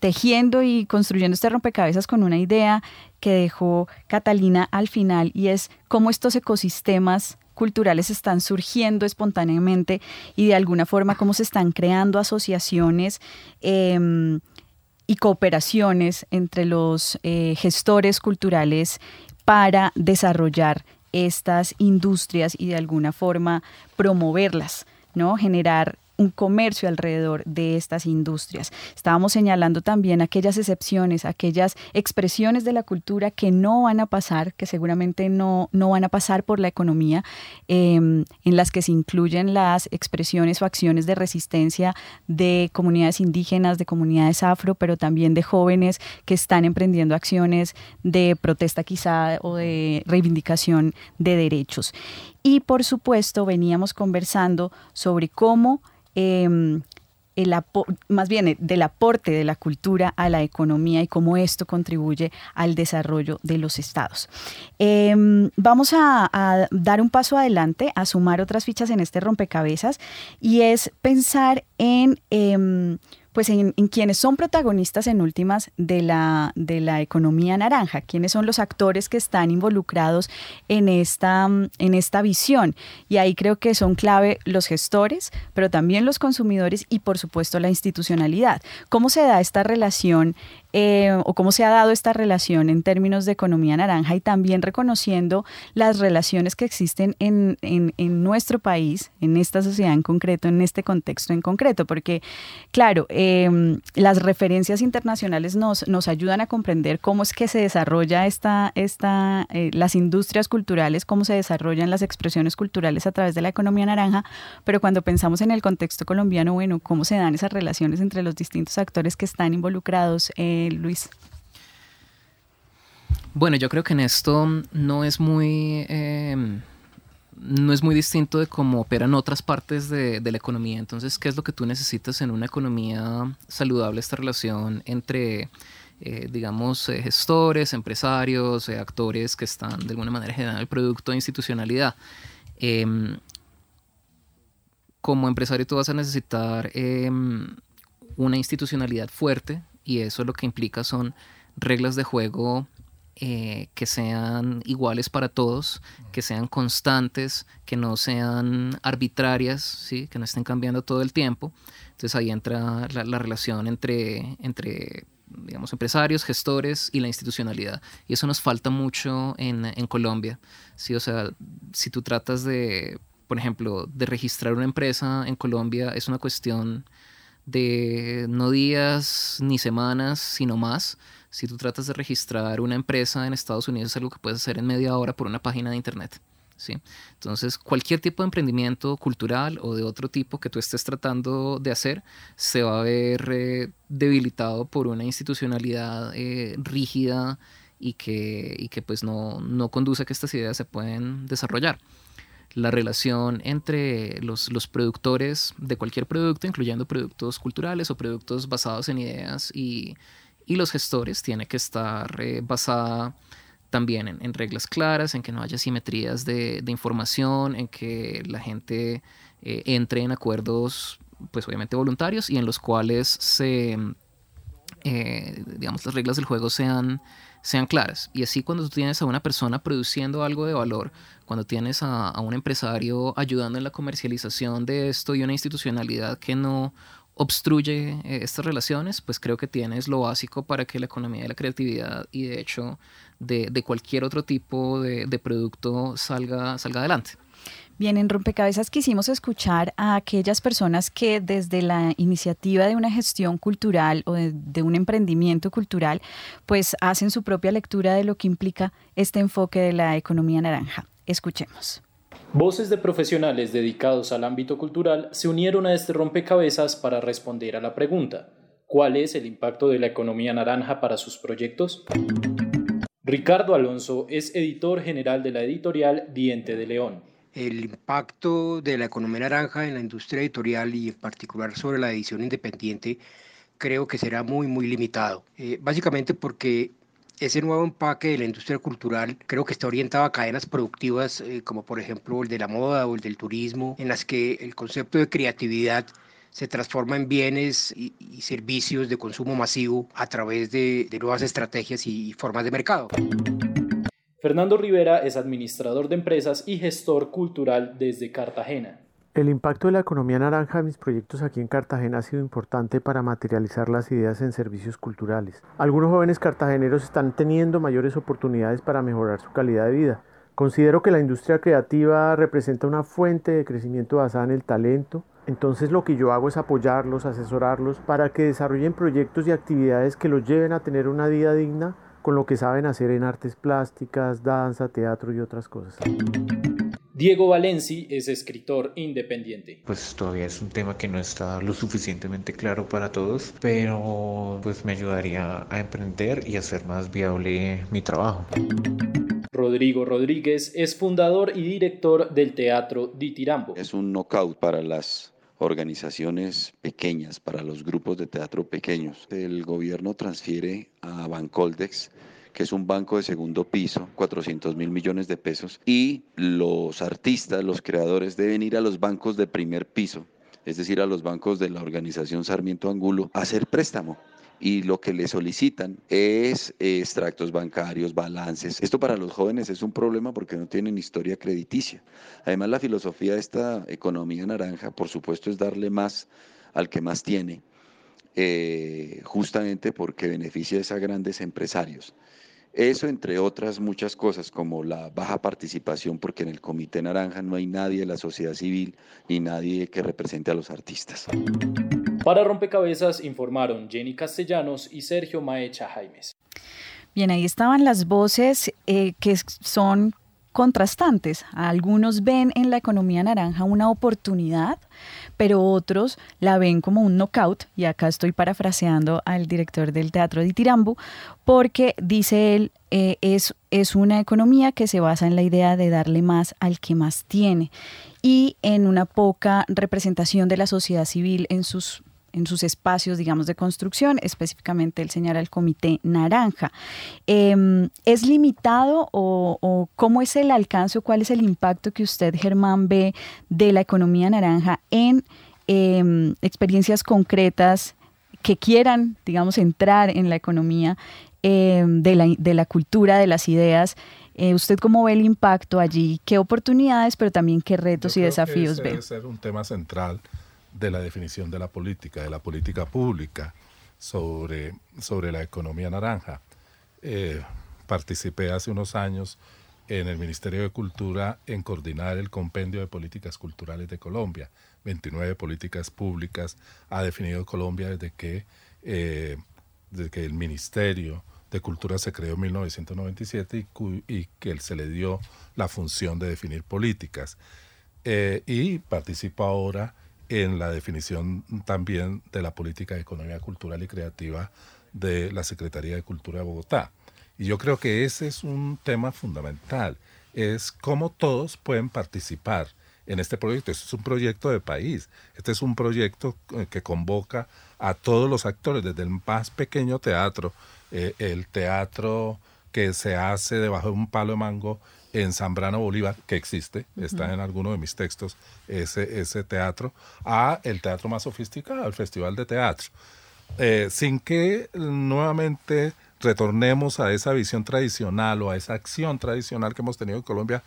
tejiendo y construyendo este rompecabezas con una idea que dejó Catalina al final y es cómo estos ecosistemas culturales están surgiendo espontáneamente y de alguna forma cómo se están creando asociaciones em, y cooperaciones entre los eh, gestores culturales para desarrollar estas industrias y de alguna forma promoverlas, ¿no? Generar un comercio alrededor de estas industrias. Estábamos señalando también aquellas excepciones, aquellas expresiones de la cultura que no van a pasar, que seguramente no, no van a pasar por la economía, em, en las que se incluyen las expresiones o acciones de resistencia de comunidades indígenas, de comunidades afro, pero también de jóvenes que están emprendiendo acciones de protesta quizá o de reivindicación de derechos. Y por supuesto veníamos conversando sobre cómo em, el más bien eh, del aporte de la cultura a la economía y cómo esto contribuye al desarrollo de los estados. Em, vamos a, dar un paso adelante, a sumar otras fichas en este rompecabezas y es pensar en... Em, pues en, quienes son protagonistas en últimas de la, de la economía naranja, quiénes son los actores que están involucrados en esta, en esta visión. Y ahí creo que son clave los gestores, pero también los consumidores y por supuesto la institucionalidad. ¿Cómo se da esta relación eh, o cómo se ha dado esta relación en términos de economía naranja y también reconociendo las relaciones que existen en, nuestro país, en esta sociedad en concreto, en este contexto en concreto, porque claro, em, las referencias internacionales nos, nos ayudan a comprender cómo es que se desarrolla esta, esta, eh, las industrias culturales, cómo se desarrollan las expresiones culturales a través de la economía naranja, pero cuando pensamos en el contexto colombiano, bueno, cómo se dan esas relaciones entre los distintos actores que están involucrados. Eh, Luis? Bueno, yo creo que en esto no es muy... Em, no es muy distinto de cómo operan otras partes de, la economía. Entonces, ¿qué es lo que tú necesitas en una economía saludable? Esta relación entre, eh, digamos, eh, gestores, empresarios, eh, actores que están de alguna manera generando el producto de institucionalidad. Em, como empresario tú vas a necesitar em, una institucionalidad fuerte y eso lo que implica son reglas de juego eh, que sean iguales para todos, que sean constantes, que no sean arbitrarias, ¿sí? que no estén cambiando todo el tiempo. Entonces ahí entra la, relación entre, entre digamos, empresarios, gestores y la institucionalidad. Y eso nos falta mucho en, en Colombia. ¿sí? O sea, si tú tratas de, por ejemplo, de registrar una empresa en Colombia, es una cuestión de no días ni semanas, sino más. Si tú tratas de registrar una empresa en Estados Unidos es algo que puedes hacer en media hora por una página de internet. ¿sí? Entonces, cualquier tipo de emprendimiento cultural o de otro tipo que tú estés tratando de hacer se va a ver eh, debilitado por una institucionalidad eh, rígida y que, y que pues no, no conduce a que estas ideas se pueden desarrollar la relación entre los, productores de cualquier producto, incluyendo productos culturales o productos basados en ideas y, los gestores, tiene que estar eh, basada también en, reglas claras, en que no haya simetrías de, información, en que la gente eh, entre en acuerdos, pues obviamente voluntarios, y en los cuales se, eh, digamos, las reglas del juego sean sean claras. Y así cuando tú tienes a una persona produciendo algo de valor, cuando tienes a, un empresario ayudando en la comercialización de esto y una institucionalidad que no obstruye eh, estas relaciones, pues creo que tienes lo básico para que la economía de la creatividad y de hecho de, cualquier otro tipo de, de producto salga, salga adelante. Bien, en Rompecabezas quisimos escuchar a aquellas personas que desde la iniciativa de una gestión cultural o de, un emprendimiento cultural, pues hacen su propia lectura de lo que implica este enfoque de la economía naranja. Escuchemos. Voces de profesionales dedicados al ámbito cultural se unieron a este rompecabezas para responder a la pregunta, ¿cuál es el impacto de la economía naranja para sus proyectos? Ricardo Alonso es editor general de la editorial Diente de León el impacto de la economía naranja en la industria editorial y en particular sobre la edición independiente creo que será muy, muy limitado. Eh, básicamente porque ese nuevo empaque de la industria cultural creo que está orientado a cadenas productivas eh, como por ejemplo el de la moda o el del turismo, en las que el concepto de creatividad se transforma en bienes y, servicios de consumo masivo a través de, de nuevas estrategias y formas de mercado. Fernando Rivera es administrador de empresas y gestor cultural desde Cartagena. El impacto de la economía naranja en mis proyectos aquí en Cartagena ha sido importante para materializar las ideas en servicios culturales. Algunos jóvenes cartageneros están teniendo mayores oportunidades para mejorar su calidad de vida. Considero que la industria creativa representa una fuente de crecimiento basada en el talento, Entonces lo que yo hago es apoyarlos, asesorarlos para que desarrollen proyectos y actividades que los lleven a tener una vida digna con lo que saben hacer en artes plásticas, danza, teatro y otras cosas. Diego Valenci es escritor independiente. Pues todavía es un tema que no está lo suficientemente claro para todos, pero pues me ayudaría a emprender y hacer más viable mi trabajo. Rodrigo Rodríguez es fundador y director del Teatro Di Tirambo. Es un knockout para las organizaciones pequeñas, para los grupos de teatro pequeños. El gobierno transfiere a Bancoldex que es un banco de segundo piso, 400 mil millones de pesos, y los artistas, los creadores deben ir a los bancos de primer piso, es decir, a los bancos de la organización Sarmiento Angulo, a hacer préstamo y lo que le solicitan es extractos bancarios, balances. Esto para los jóvenes es un problema porque no tienen historia crediticia. Además, la filosofía de esta economía naranja, por supuesto, es darle más al que más tiene, eh, justamente porque beneficia a grandes empresarios. Eso, entre otras muchas cosas, como la baja participación, porque en el Comité Naranja no hay nadie de la sociedad civil ni nadie que represente a los artistas. Para Rompecabezas informaron Jenny Castellanos y Sergio Maecha Jaimes. Bien, ahí estaban las voces eh, que son contrastantes. Algunos ven en la economía naranja una oportunidad, pero otros la ven como un knockout, y acá estoy parafraseando al director del Teatro de Tirambu, porque dice él, eh, es, es una economía que se basa en la idea de darle más al que más tiene y en una poca representación de la sociedad civil en sus en sus espacios, digamos, de construcción, específicamente el señala el Comité Naranja. Em, ¿Es limitado o, cómo es el alcance o cuál es el impacto que usted, Germán, ve de la economía naranja en em, experiencias concretas que quieran, digamos, entrar en la economía em, de, la, de, la, cultura, de las ideas? Eh, ¿Usted cómo ve el impacto allí? ¿Qué oportunidades, pero también qué retos y desafíos ve? Debe ser un tema central de la definición de la política, de la política pública sobre, sobre la economía naranja. Eh, participé hace unos años en el Ministerio de Cultura en coordinar el Compendio de Políticas Culturales de Colombia. 29 políticas públicas ha definido Colombia desde que, eh, desde que el Ministerio de Cultura se creó en 1997 y, que se le dio la función de definir políticas. Eh, y participo ahora en la definición también de la política de economía cultural y creativa de la Secretaría de Cultura de Bogotá. Y yo creo que ese es un tema fundamental, es cómo todos pueden participar en este proyecto. Este es un proyecto de país, este es un proyecto eh, que convoca a todos los actores, desde el más pequeño teatro, eh, el teatro que se hace debajo de un palo de mango en Zambrano Bolívar, que existe, está en alguno de mis textos, ese, ese teatro, a el teatro más sofisticado, el Festival de Teatro. Eh, sin que nuevamente retornemos a esa visión tradicional o a esa acción tradicional que hemos tenido en Colombia,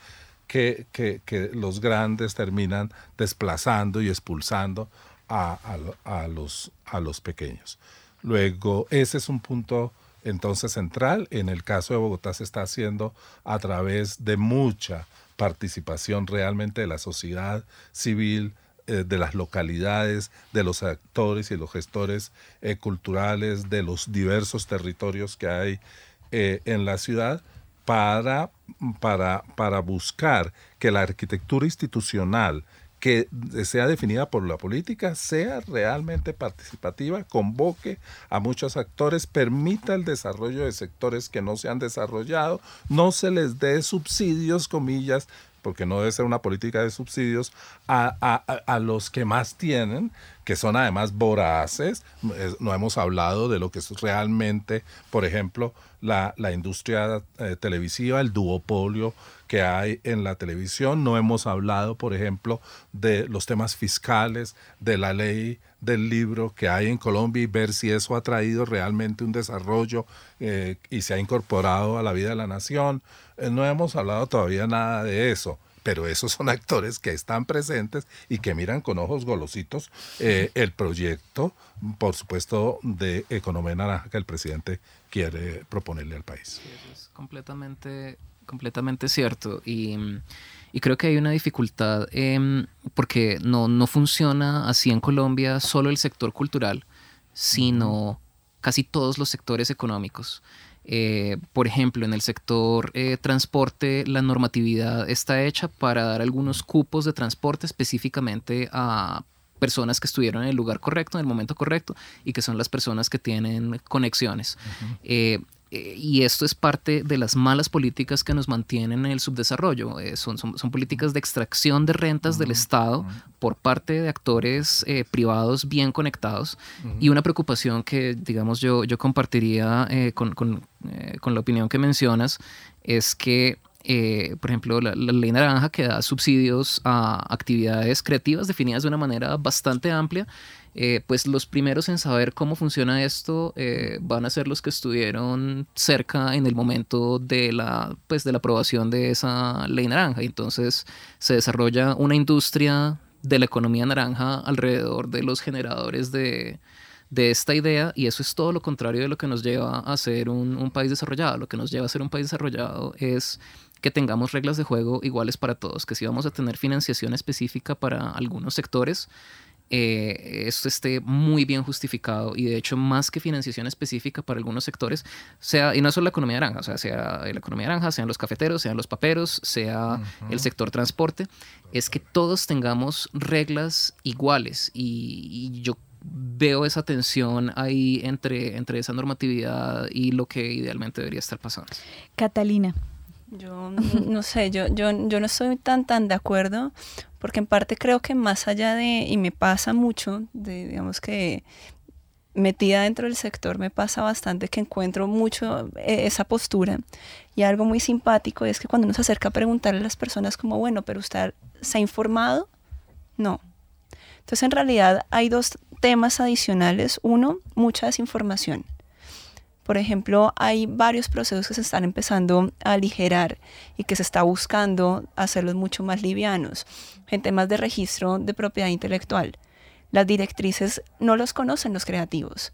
que, que, que los grandes terminan desplazando y expulsando a, a, a, los, a los pequeños. Luego, ese es un punto entonces central. En el caso de Bogotá se está haciendo a través de mucha participación realmente de la sociedad civil, eh, de las localidades, de los actores y los gestores eh, culturales, de los diversos territorios que hay eh, en la ciudad para, para, para buscar que la arquitectura institucional que sea definida por la política sea realmente participativa, convoque a muchos actores, permita el desarrollo de sectores que no se han desarrollado, no se les dé subsidios, comillas, porque no debe ser una política de subsidios, a, a, los que más tienen, que son además voraces. No hemos hablado de lo que es realmente, por ejemplo, la, la industria eh, televisiva, el duopolio que hay en la televisión. No hemos hablado, por ejemplo, de los temas fiscales, de la ley del libro que hay en Colombia y ver si eso ha traído realmente un desarrollo eh, y se ha incorporado a la vida de la nación. No hemos hablado todavía nada de eso pero esos son *laughs* actores que están presentes y que miran con ojos golositos eh, el proyecto, por supuesto, de economía naranja que el presidente quiere proponerle al país. es completamente completamente cierto. Y, y, creo que hay una dificultad eh, porque no, no funciona así en Colombia solo el sector cultural, sino casi todos los sectores económicos. Eh, por ejemplo, en el sector eh, transporte, la normatividad está hecha para dar algunos cupos de transporte específicamente a personas que estuvieron en el lugar correcto, en el momento correcto, y que son las personas que tienen conexiones. Eh, y esto es parte de las malas políticas que nos mantienen en el subdesarrollo. Eh, son, son, políticas de extracción de rentas del Estado por parte de actores privados bien conectados y una preocupación que, digamos, yo, yo compartiría con, con, con, la opinión que mencionas es que eh, por ejemplo, la, ley naranja que da subsidios a actividades creativas definidas de una manera bastante amplia, eh, pues los primeros en saber cómo funciona esto eh, van a ser los que estuvieron cerca en el momento de la, pues, de la aprobación de esa ley naranja. Y entonces se desarrolla una industria de la economía naranja alrededor de los generadores de, de esta idea y eso es todo lo contrario de lo que nos lleva a ser un, un, país desarrollado. Lo que nos lleva a ser un país desarrollado es que tengamos reglas de juego iguales para todos, que si vamos a tener financiación específica para algunos sectores, eh, esto esté muy bien justificado y de hecho más que financiación específica para algunos sectores, sea, y no solo la economía naranja, o sea, sea la economía naranja, sean los cafeteros, sean los paperos, sea el sector transporte, es que todos tengamos reglas iguales y, y yo veo esa tensión ahí entre, entre esa normatividad y lo que idealmente debería estar pasando. Catalina, yo no sé, yo, yo, yo no estoy tan tan de acuerdo, porque en parte creo que más allá de, y me pasa mucho, de, digamos que metida dentro del sector me pasa bastante que encuentro mucho eh, esa postura y algo muy simpático es que cuando uno se acerca a preguntarle a las personas como, bueno, pero usted se ha informado, no. Entonces en realidad hay dos temas adicionales. Uno, mucha desinformación. Por ejemplo, hay varios procesos que se están empezando a aligerar y que se está buscando hacerlos mucho más livianos en temas de registro de propiedad intelectual. Las directrices no los conocen los creativos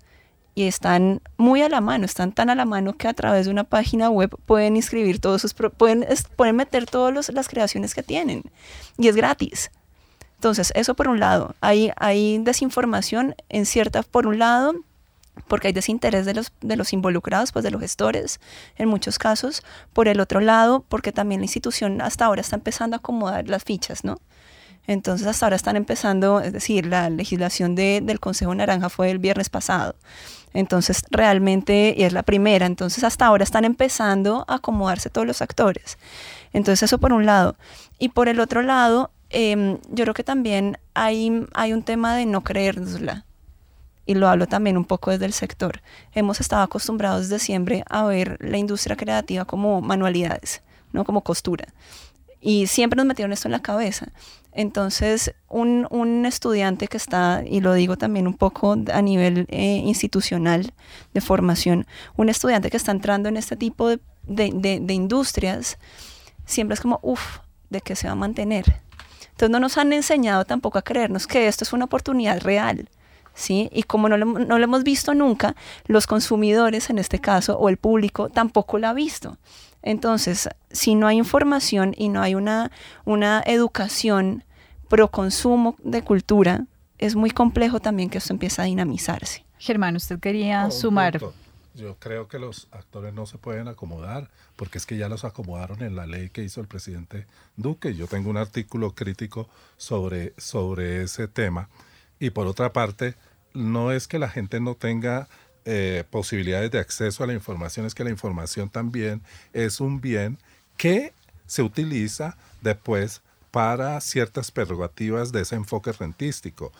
y están muy a la mano, están tan a la mano que a través de una página web pueden inscribir todos sus, pueden, pueden meter todas las creaciones que tienen y es gratis. Entonces, eso por un lado, hay, hay desinformación en cierta, por un lado, porque hay desinterés de los, de los involucrados, pues de los gestores, en muchos casos. Por el otro lado, porque también la institución hasta ahora está empezando a acomodar las fichas, ¿no? Entonces hasta ahora están empezando, es decir, la legislación de, del Consejo Naranja fue el viernes pasado. Entonces realmente, y es la primera, entonces hasta ahora están empezando a acomodarse todos los actores. Entonces eso por un lado. Y por el otro lado, em, yo creo que también hay, hay un tema de no creérnosla y lo hablo también un poco desde el sector, hemos estado acostumbrados desde siempre a ver la industria creativa como manualidades, ¿no? como costura. Y siempre nos metieron esto en la cabeza. Entonces, un, un estudiante que está, y lo digo también un poco a nivel eh, institucional de formación, un estudiante que está entrando en este tipo de, de, de industrias, siempre es como, uff, ¿de qué se va a mantener? Entonces no nos han enseñado tampoco a creernos que esto es una oportunidad real. ¿Sí? Y como no lo, no lo hemos visto nunca, los consumidores en este caso o el público tampoco lo ha visto. Entonces, si no hay información y no hay una, una educación pro consumo de cultura, es muy complejo también que esto empiece a dinamizarse. Germán, usted quería sumar. Yo creo que los actores no se pueden acomodar, porque es que ya los acomodaron en la ley que hizo el presidente Duque. Yo tengo un artículo crítico sobre, sobre ese tema. Y por otra parte, no es que la gente no tenga eh, posibilidades de acceso a la información, es que la información también es un bien que se utiliza después para ciertas prerrogativas de ese enfoque rentístico.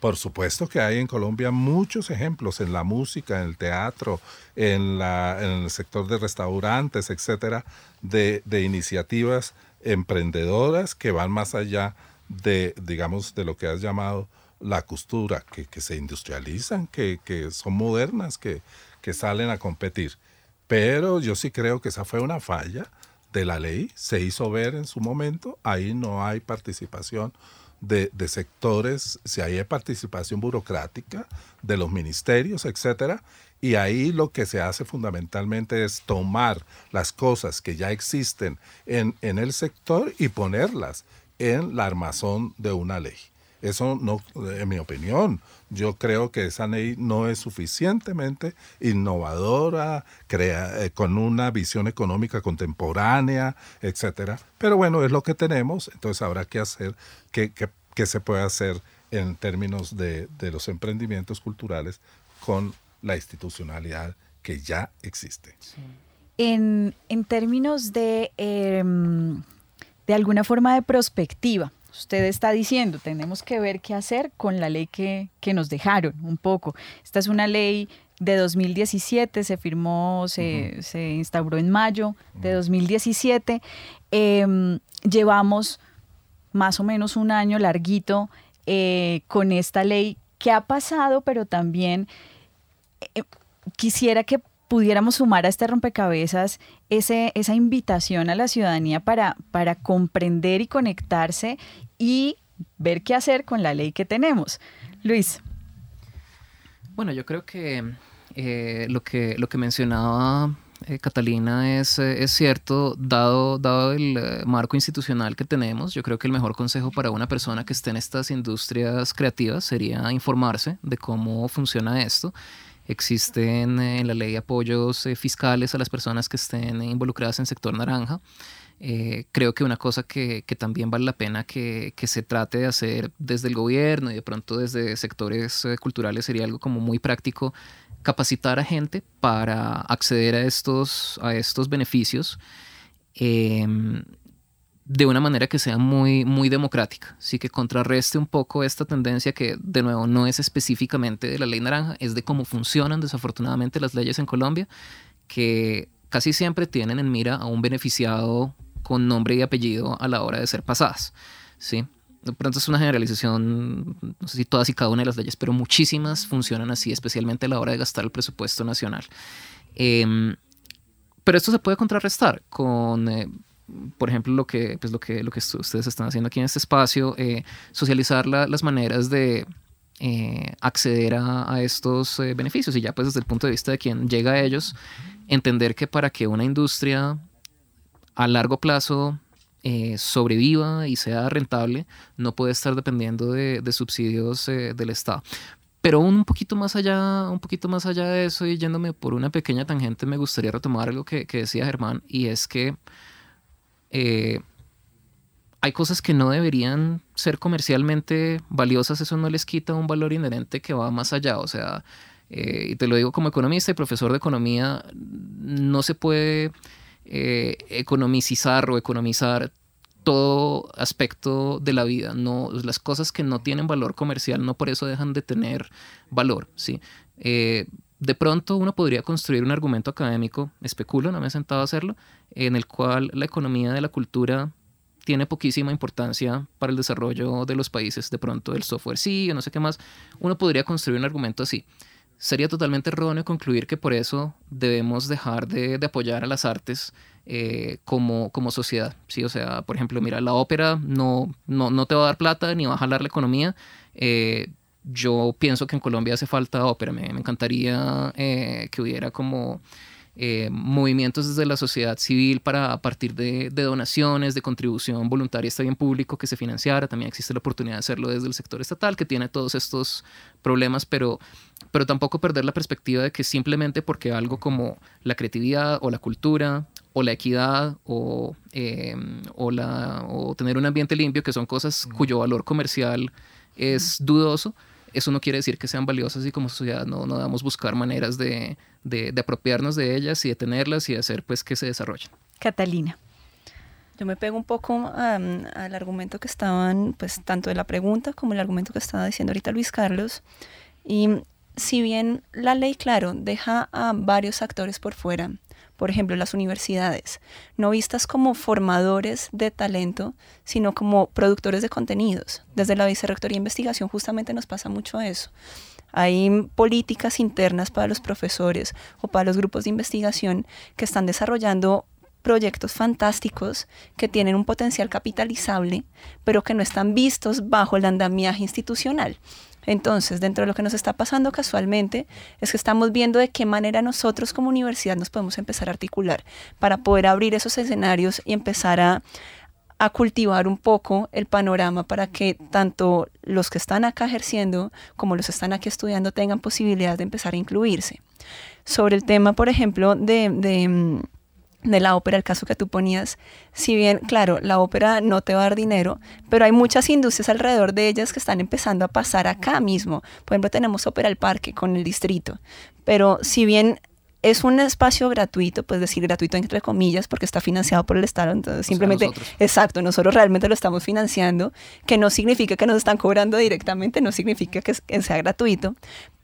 Por supuesto que hay en Colombia muchos ejemplos en la música, en el teatro, en, la, el sector de restaurantes, etcétera, de, de, iniciativas emprendedoras que van más allá de, digamos, de lo que has llamado la costura, que, se industrializan, que, son modernas, que, que salen a competir. Pero yo sí creo que esa fue una falla de la ley, se hizo ver en su momento, ahí no hay participación de, de, sectores, si hay participación burocrática de los ministerios, etcétera, y ahí lo que se hace fundamentalmente es tomar las cosas que ya existen en, en el sector y ponerlas en la armazón de una ley. Eso no, en mi opinión, yo creo que esa ley no es suficientemente innovadora, crea, eh, con una visión económica contemporánea, etcétera. Pero bueno, es lo que tenemos, entonces habrá que hacer qué que, se puede hacer en términos de, de los emprendimientos culturales con la institucionalidad que ya existe. En, en, términos de, em, de alguna forma de prospectiva, usted está diciendo, tenemos que ver qué hacer con la ley que, nos dejaron un poco. Esta es una ley de 2017, se firmó, se, instauró en mayo de 2017. Em, llevamos más o menos un año larguito eh, con esta ley. ¿Qué ha pasado? Pero también eh, quisiera que pudiéramos sumar a este rompecabezas ese, esa invitación a la ciudadanía para, para comprender y conectarse y ver qué hacer con la ley que tenemos. Luis. Bueno, yo creo que eh, lo que lo que mencionaba eh, Catalina es, es, cierto, dado, dado el marco institucional que tenemos, yo creo que el mejor consejo para una persona que esté en estas industrias creativas sería informarse de cómo funciona esto Existen eh, en la ley apoyos eh, fiscales a las personas que estén involucradas en sector naranja. Eh, creo que una cosa que, también vale la pena que, que, se trate de hacer desde el gobierno y de pronto desde sectores culturales sería algo como muy práctico, capacitar a gente para acceder a estos, a estos beneficios. Em, de una manera que sea muy, muy democrática, sí que contrarreste un poco esta tendencia que, de nuevo, no es específicamente de la ley naranja, es de cómo funcionan desafortunadamente las leyes en Colombia, que casi siempre tienen en mira a un beneficiado con nombre y apellido a la hora de ser pasadas, ¿sí? De pronto es una generalización, no sé si todas y cada una de las leyes, pero muchísimas funcionan así, especialmente a la hora de gastar el presupuesto nacional. Em, pero esto se puede contrarrestar con... Eh, por ejemplo, lo que, pues lo que, lo que ustedes están haciendo aquí en este espacio, eh, socializar las maneras de eh, acceder a, estos eh, beneficios y ya pues desde el punto de vista de quien llega a ellos, entender que para que una industria a largo plazo sobreviva y sea rentable, no puede estar dependiendo de, subsidios del Estado. Pero un poquito más allá, un poquito más allá de eso y yéndome por una pequeña tangente, me gustaría retomar algo que, que decía Germán y es que eh, hay cosas que no deberían ser comercialmente valiosas, eso no les quita un valor inherente que va más allá. O sea, eh, y te lo digo como economista y profesor de economía, no se puede eh, economicizar o economizar todo aspecto de la vida. No, las cosas que no tienen valor comercial no por eso dejan de tener valor. ¿sí? De pronto uno podría construir un argumento académico, especulo, no me he sentado a hacerlo, en el cual la economía de la cultura tiene poquísima importancia para el desarrollo de los países, de pronto el software sí o no sé qué más, uno podría construir un argumento así. Sería totalmente erróneo concluir que por eso debemos dejar de, apoyar a las artes eh, como, como sociedad. ¿sí? O sea, por ejemplo, mira, la ópera no, no, no te va a dar plata ni va a jalar la economía. Eh, yo pienso que en Colombia hace falta ópera. Me, encantaría eh, que hubiera como eh, movimientos desde la sociedad civil para a partir de, donaciones, de contribución voluntaria, está bien público que se financiara. También existe la oportunidad de hacerlo desde el sector estatal, que tiene todos estos problemas, pero, pero tampoco perder la perspectiva de que simplemente porque algo como la creatividad o la cultura o la equidad o, eh, o, la, o tener un ambiente limpio, que son cosas cuyo valor comercial es dudoso, eso no quiere decir que sean valiosas y como sociedad no, no debamos buscar maneras de, de, apropiarnos de ellas y de tenerlas y de hacer pues que se desarrollen. Catalina. Yo me pego un poco al argumento que estaban, pues tanto de la pregunta como el argumento que estaba diciendo ahorita Luis Carlos. Y si bien la ley, claro, deja a varios actores por fuera, por ejemplo, las universidades, no vistas como formadores de talento, sino como productores de contenidos. Desde la Vicerrectoría de Investigación justamente nos pasa mucho eso. Hay políticas internas para los profesores o para los grupos de investigación que están desarrollando proyectos fantásticos que tienen un potencial capitalizable, pero que no están vistos bajo el andamiaje institucional. Entonces, dentro de lo que nos está pasando casualmente, es que estamos viendo de qué manera nosotros como universidad nos podemos empezar a articular para poder abrir esos escenarios y empezar a, a cultivar un poco el panorama para que tanto los que están acá ejerciendo como los que están aquí estudiando tengan posibilidad de empezar a incluirse. Sobre el tema, por ejemplo, de, de mm, de la ópera, el caso que tú ponías, si bien, claro, la ópera no te va a dar dinero, pero hay muchas industrias alrededor de ellas que están empezando a pasar acá mismo. Por ejemplo, tenemos Ópera al Parque con el distrito, pero si bien es un espacio gratuito, pues decir gratuito entre comillas, porque está financiado por el Estado, entonces simplemente, exacto, nosotros realmente lo estamos financiando, que no significa que nos están cobrando directamente, no significa que sea gratuito,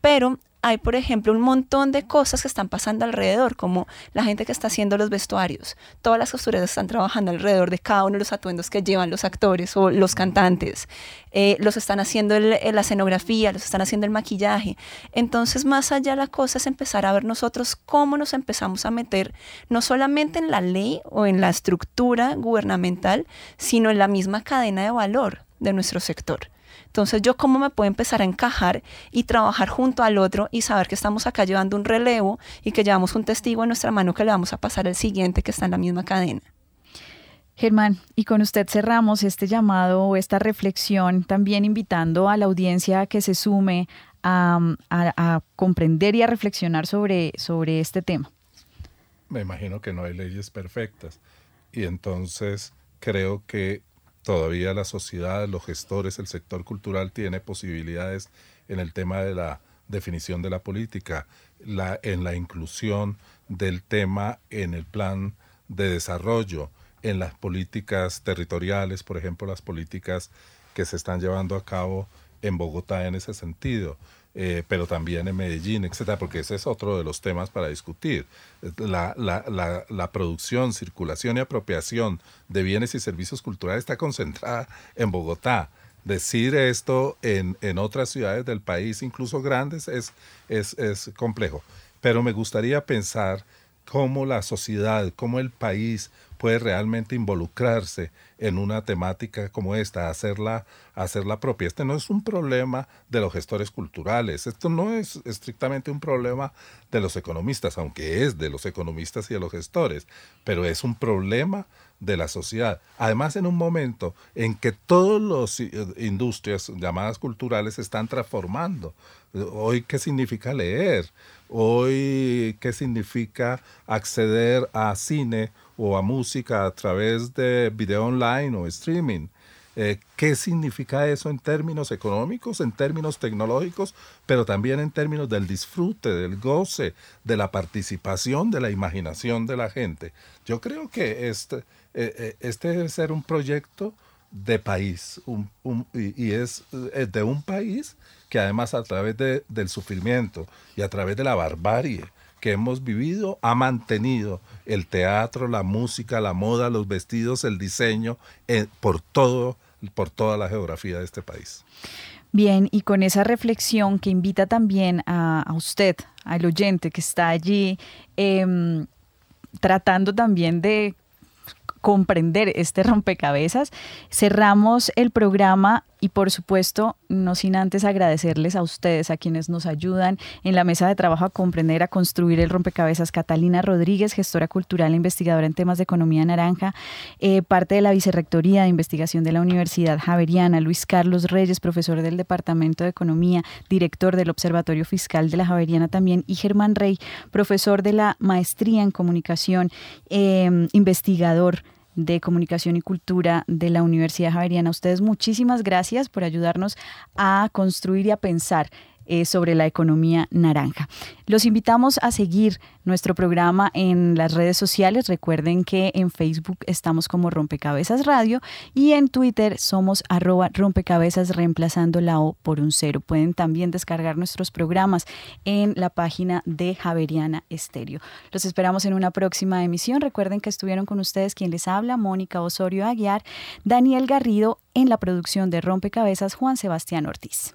pero hay, por ejemplo, un montón de cosas que están pasando alrededor, como la gente que está haciendo los vestuarios. Todas las costureras están trabajando alrededor de cada uno de los atuendos que llevan los actores o los cantantes. Eh, los están haciendo la escenografía, los están haciendo el maquillaje. Entonces, más allá la cosa es empezar a ver nosotros cómo nos empezamos a meter, no solamente en la ley o en la estructura gubernamental, sino en la misma cadena de valor de nuestro sector. Entonces, yo cómo me puedo empezar a encajar y trabajar junto al otro y saber que estamos acá llevando un relevo y que llevamos un testigo en nuestra mano que le vamos a pasar al siguiente que está en la misma cadena. Germán, y con usted cerramos este llamado o esta reflexión, también invitando a la audiencia a que se sume a, a comprender y a reflexionar sobre, sobre este tema. Me imagino que no hay leyes perfectas y entonces creo que todavía la sociedad, los gestores, el sector cultural tiene posibilidades en el tema de la definición de la política, la, en la inclusión del tema en el plan de desarrollo, en las políticas territoriales, por ejemplo, las políticas que se están llevando a cabo en Bogotá en ese sentido. Eh, pero también en Medellín, etcétera, porque ese es otro de los temas para discutir. La, la, la, producción, circulación y apropiación de bienes y servicios culturales está concentrada en Bogotá. Decir esto en, en otras ciudades del país, incluso grandes, es, es, es complejo. Pero me gustaría pensar cómo la sociedad, cómo el país puede realmente involucrarse en una temática como esta, hacerla, hacerla propia. Este no es un problema de los gestores culturales, esto no es estrictamente un problema de los economistas, aunque es de los economistas y de los gestores, pero es un problema de la sociedad. Además, en un momento en que todas las industrias llamadas culturales se están transformando. Hoy, ¿qué significa leer? Hoy, ¿qué significa acceder a cine o a música a través de video online o streaming? Eh, ¿Qué significa eso en términos económicos, en términos tecnológicos, pero también en términos del disfrute, del goce, de la participación, de la imaginación de la gente? Yo creo que este, eh, eh, este debe ser un proyecto de país y, es de un país que además a través del sufrimiento y a través de la barbarie que hemos vivido ha mantenido el teatro, la música, la moda, los vestidos, el diseño eh, por todo, por toda la geografía de este país. Bien, y con esa reflexión que invita también a, usted, al oyente que está allí, em, tratando también de comprender este rompecabezas, cerramos el programa y por supuesto, no sin antes agradecerles a ustedes, a quienes nos ayudan en la mesa de trabajo a comprender, a construir el rompecabezas. Catalina Rodríguez, gestora cultural e investigadora en temas de economía naranja, eh, parte de la Vicerrectoría de Investigación de la Universidad Javeriana. Luis Carlos Reyes, profesor del Departamento de Economía, director del Observatorio Fiscal de la Javeriana también. Y Germán Rey, profesor de la Maestría en Comunicación, eh, investigador de Comunicación y Cultura de la Universidad Javeriana. ustedes muchísimas gracias por ayudarnos a construir y a pensar eh, sobre la economía naranja. Los invitamos a seguir nuestro programa en las redes sociales. Recuerden que en Facebook estamos como Rompecabezas Radio y en Twitter somos arroba rompecabezas reemplazando la O por un cero. Pueden también descargar nuestros programas en la página de Javeriana Estéreo. Los esperamos en una próxima emisión. Recuerden que estuvieron con ustedes quien les habla, Mónica Osorio Aguiar, Daniel Garrido en la producción de Rompecabezas, Juan Sebastián Ortiz.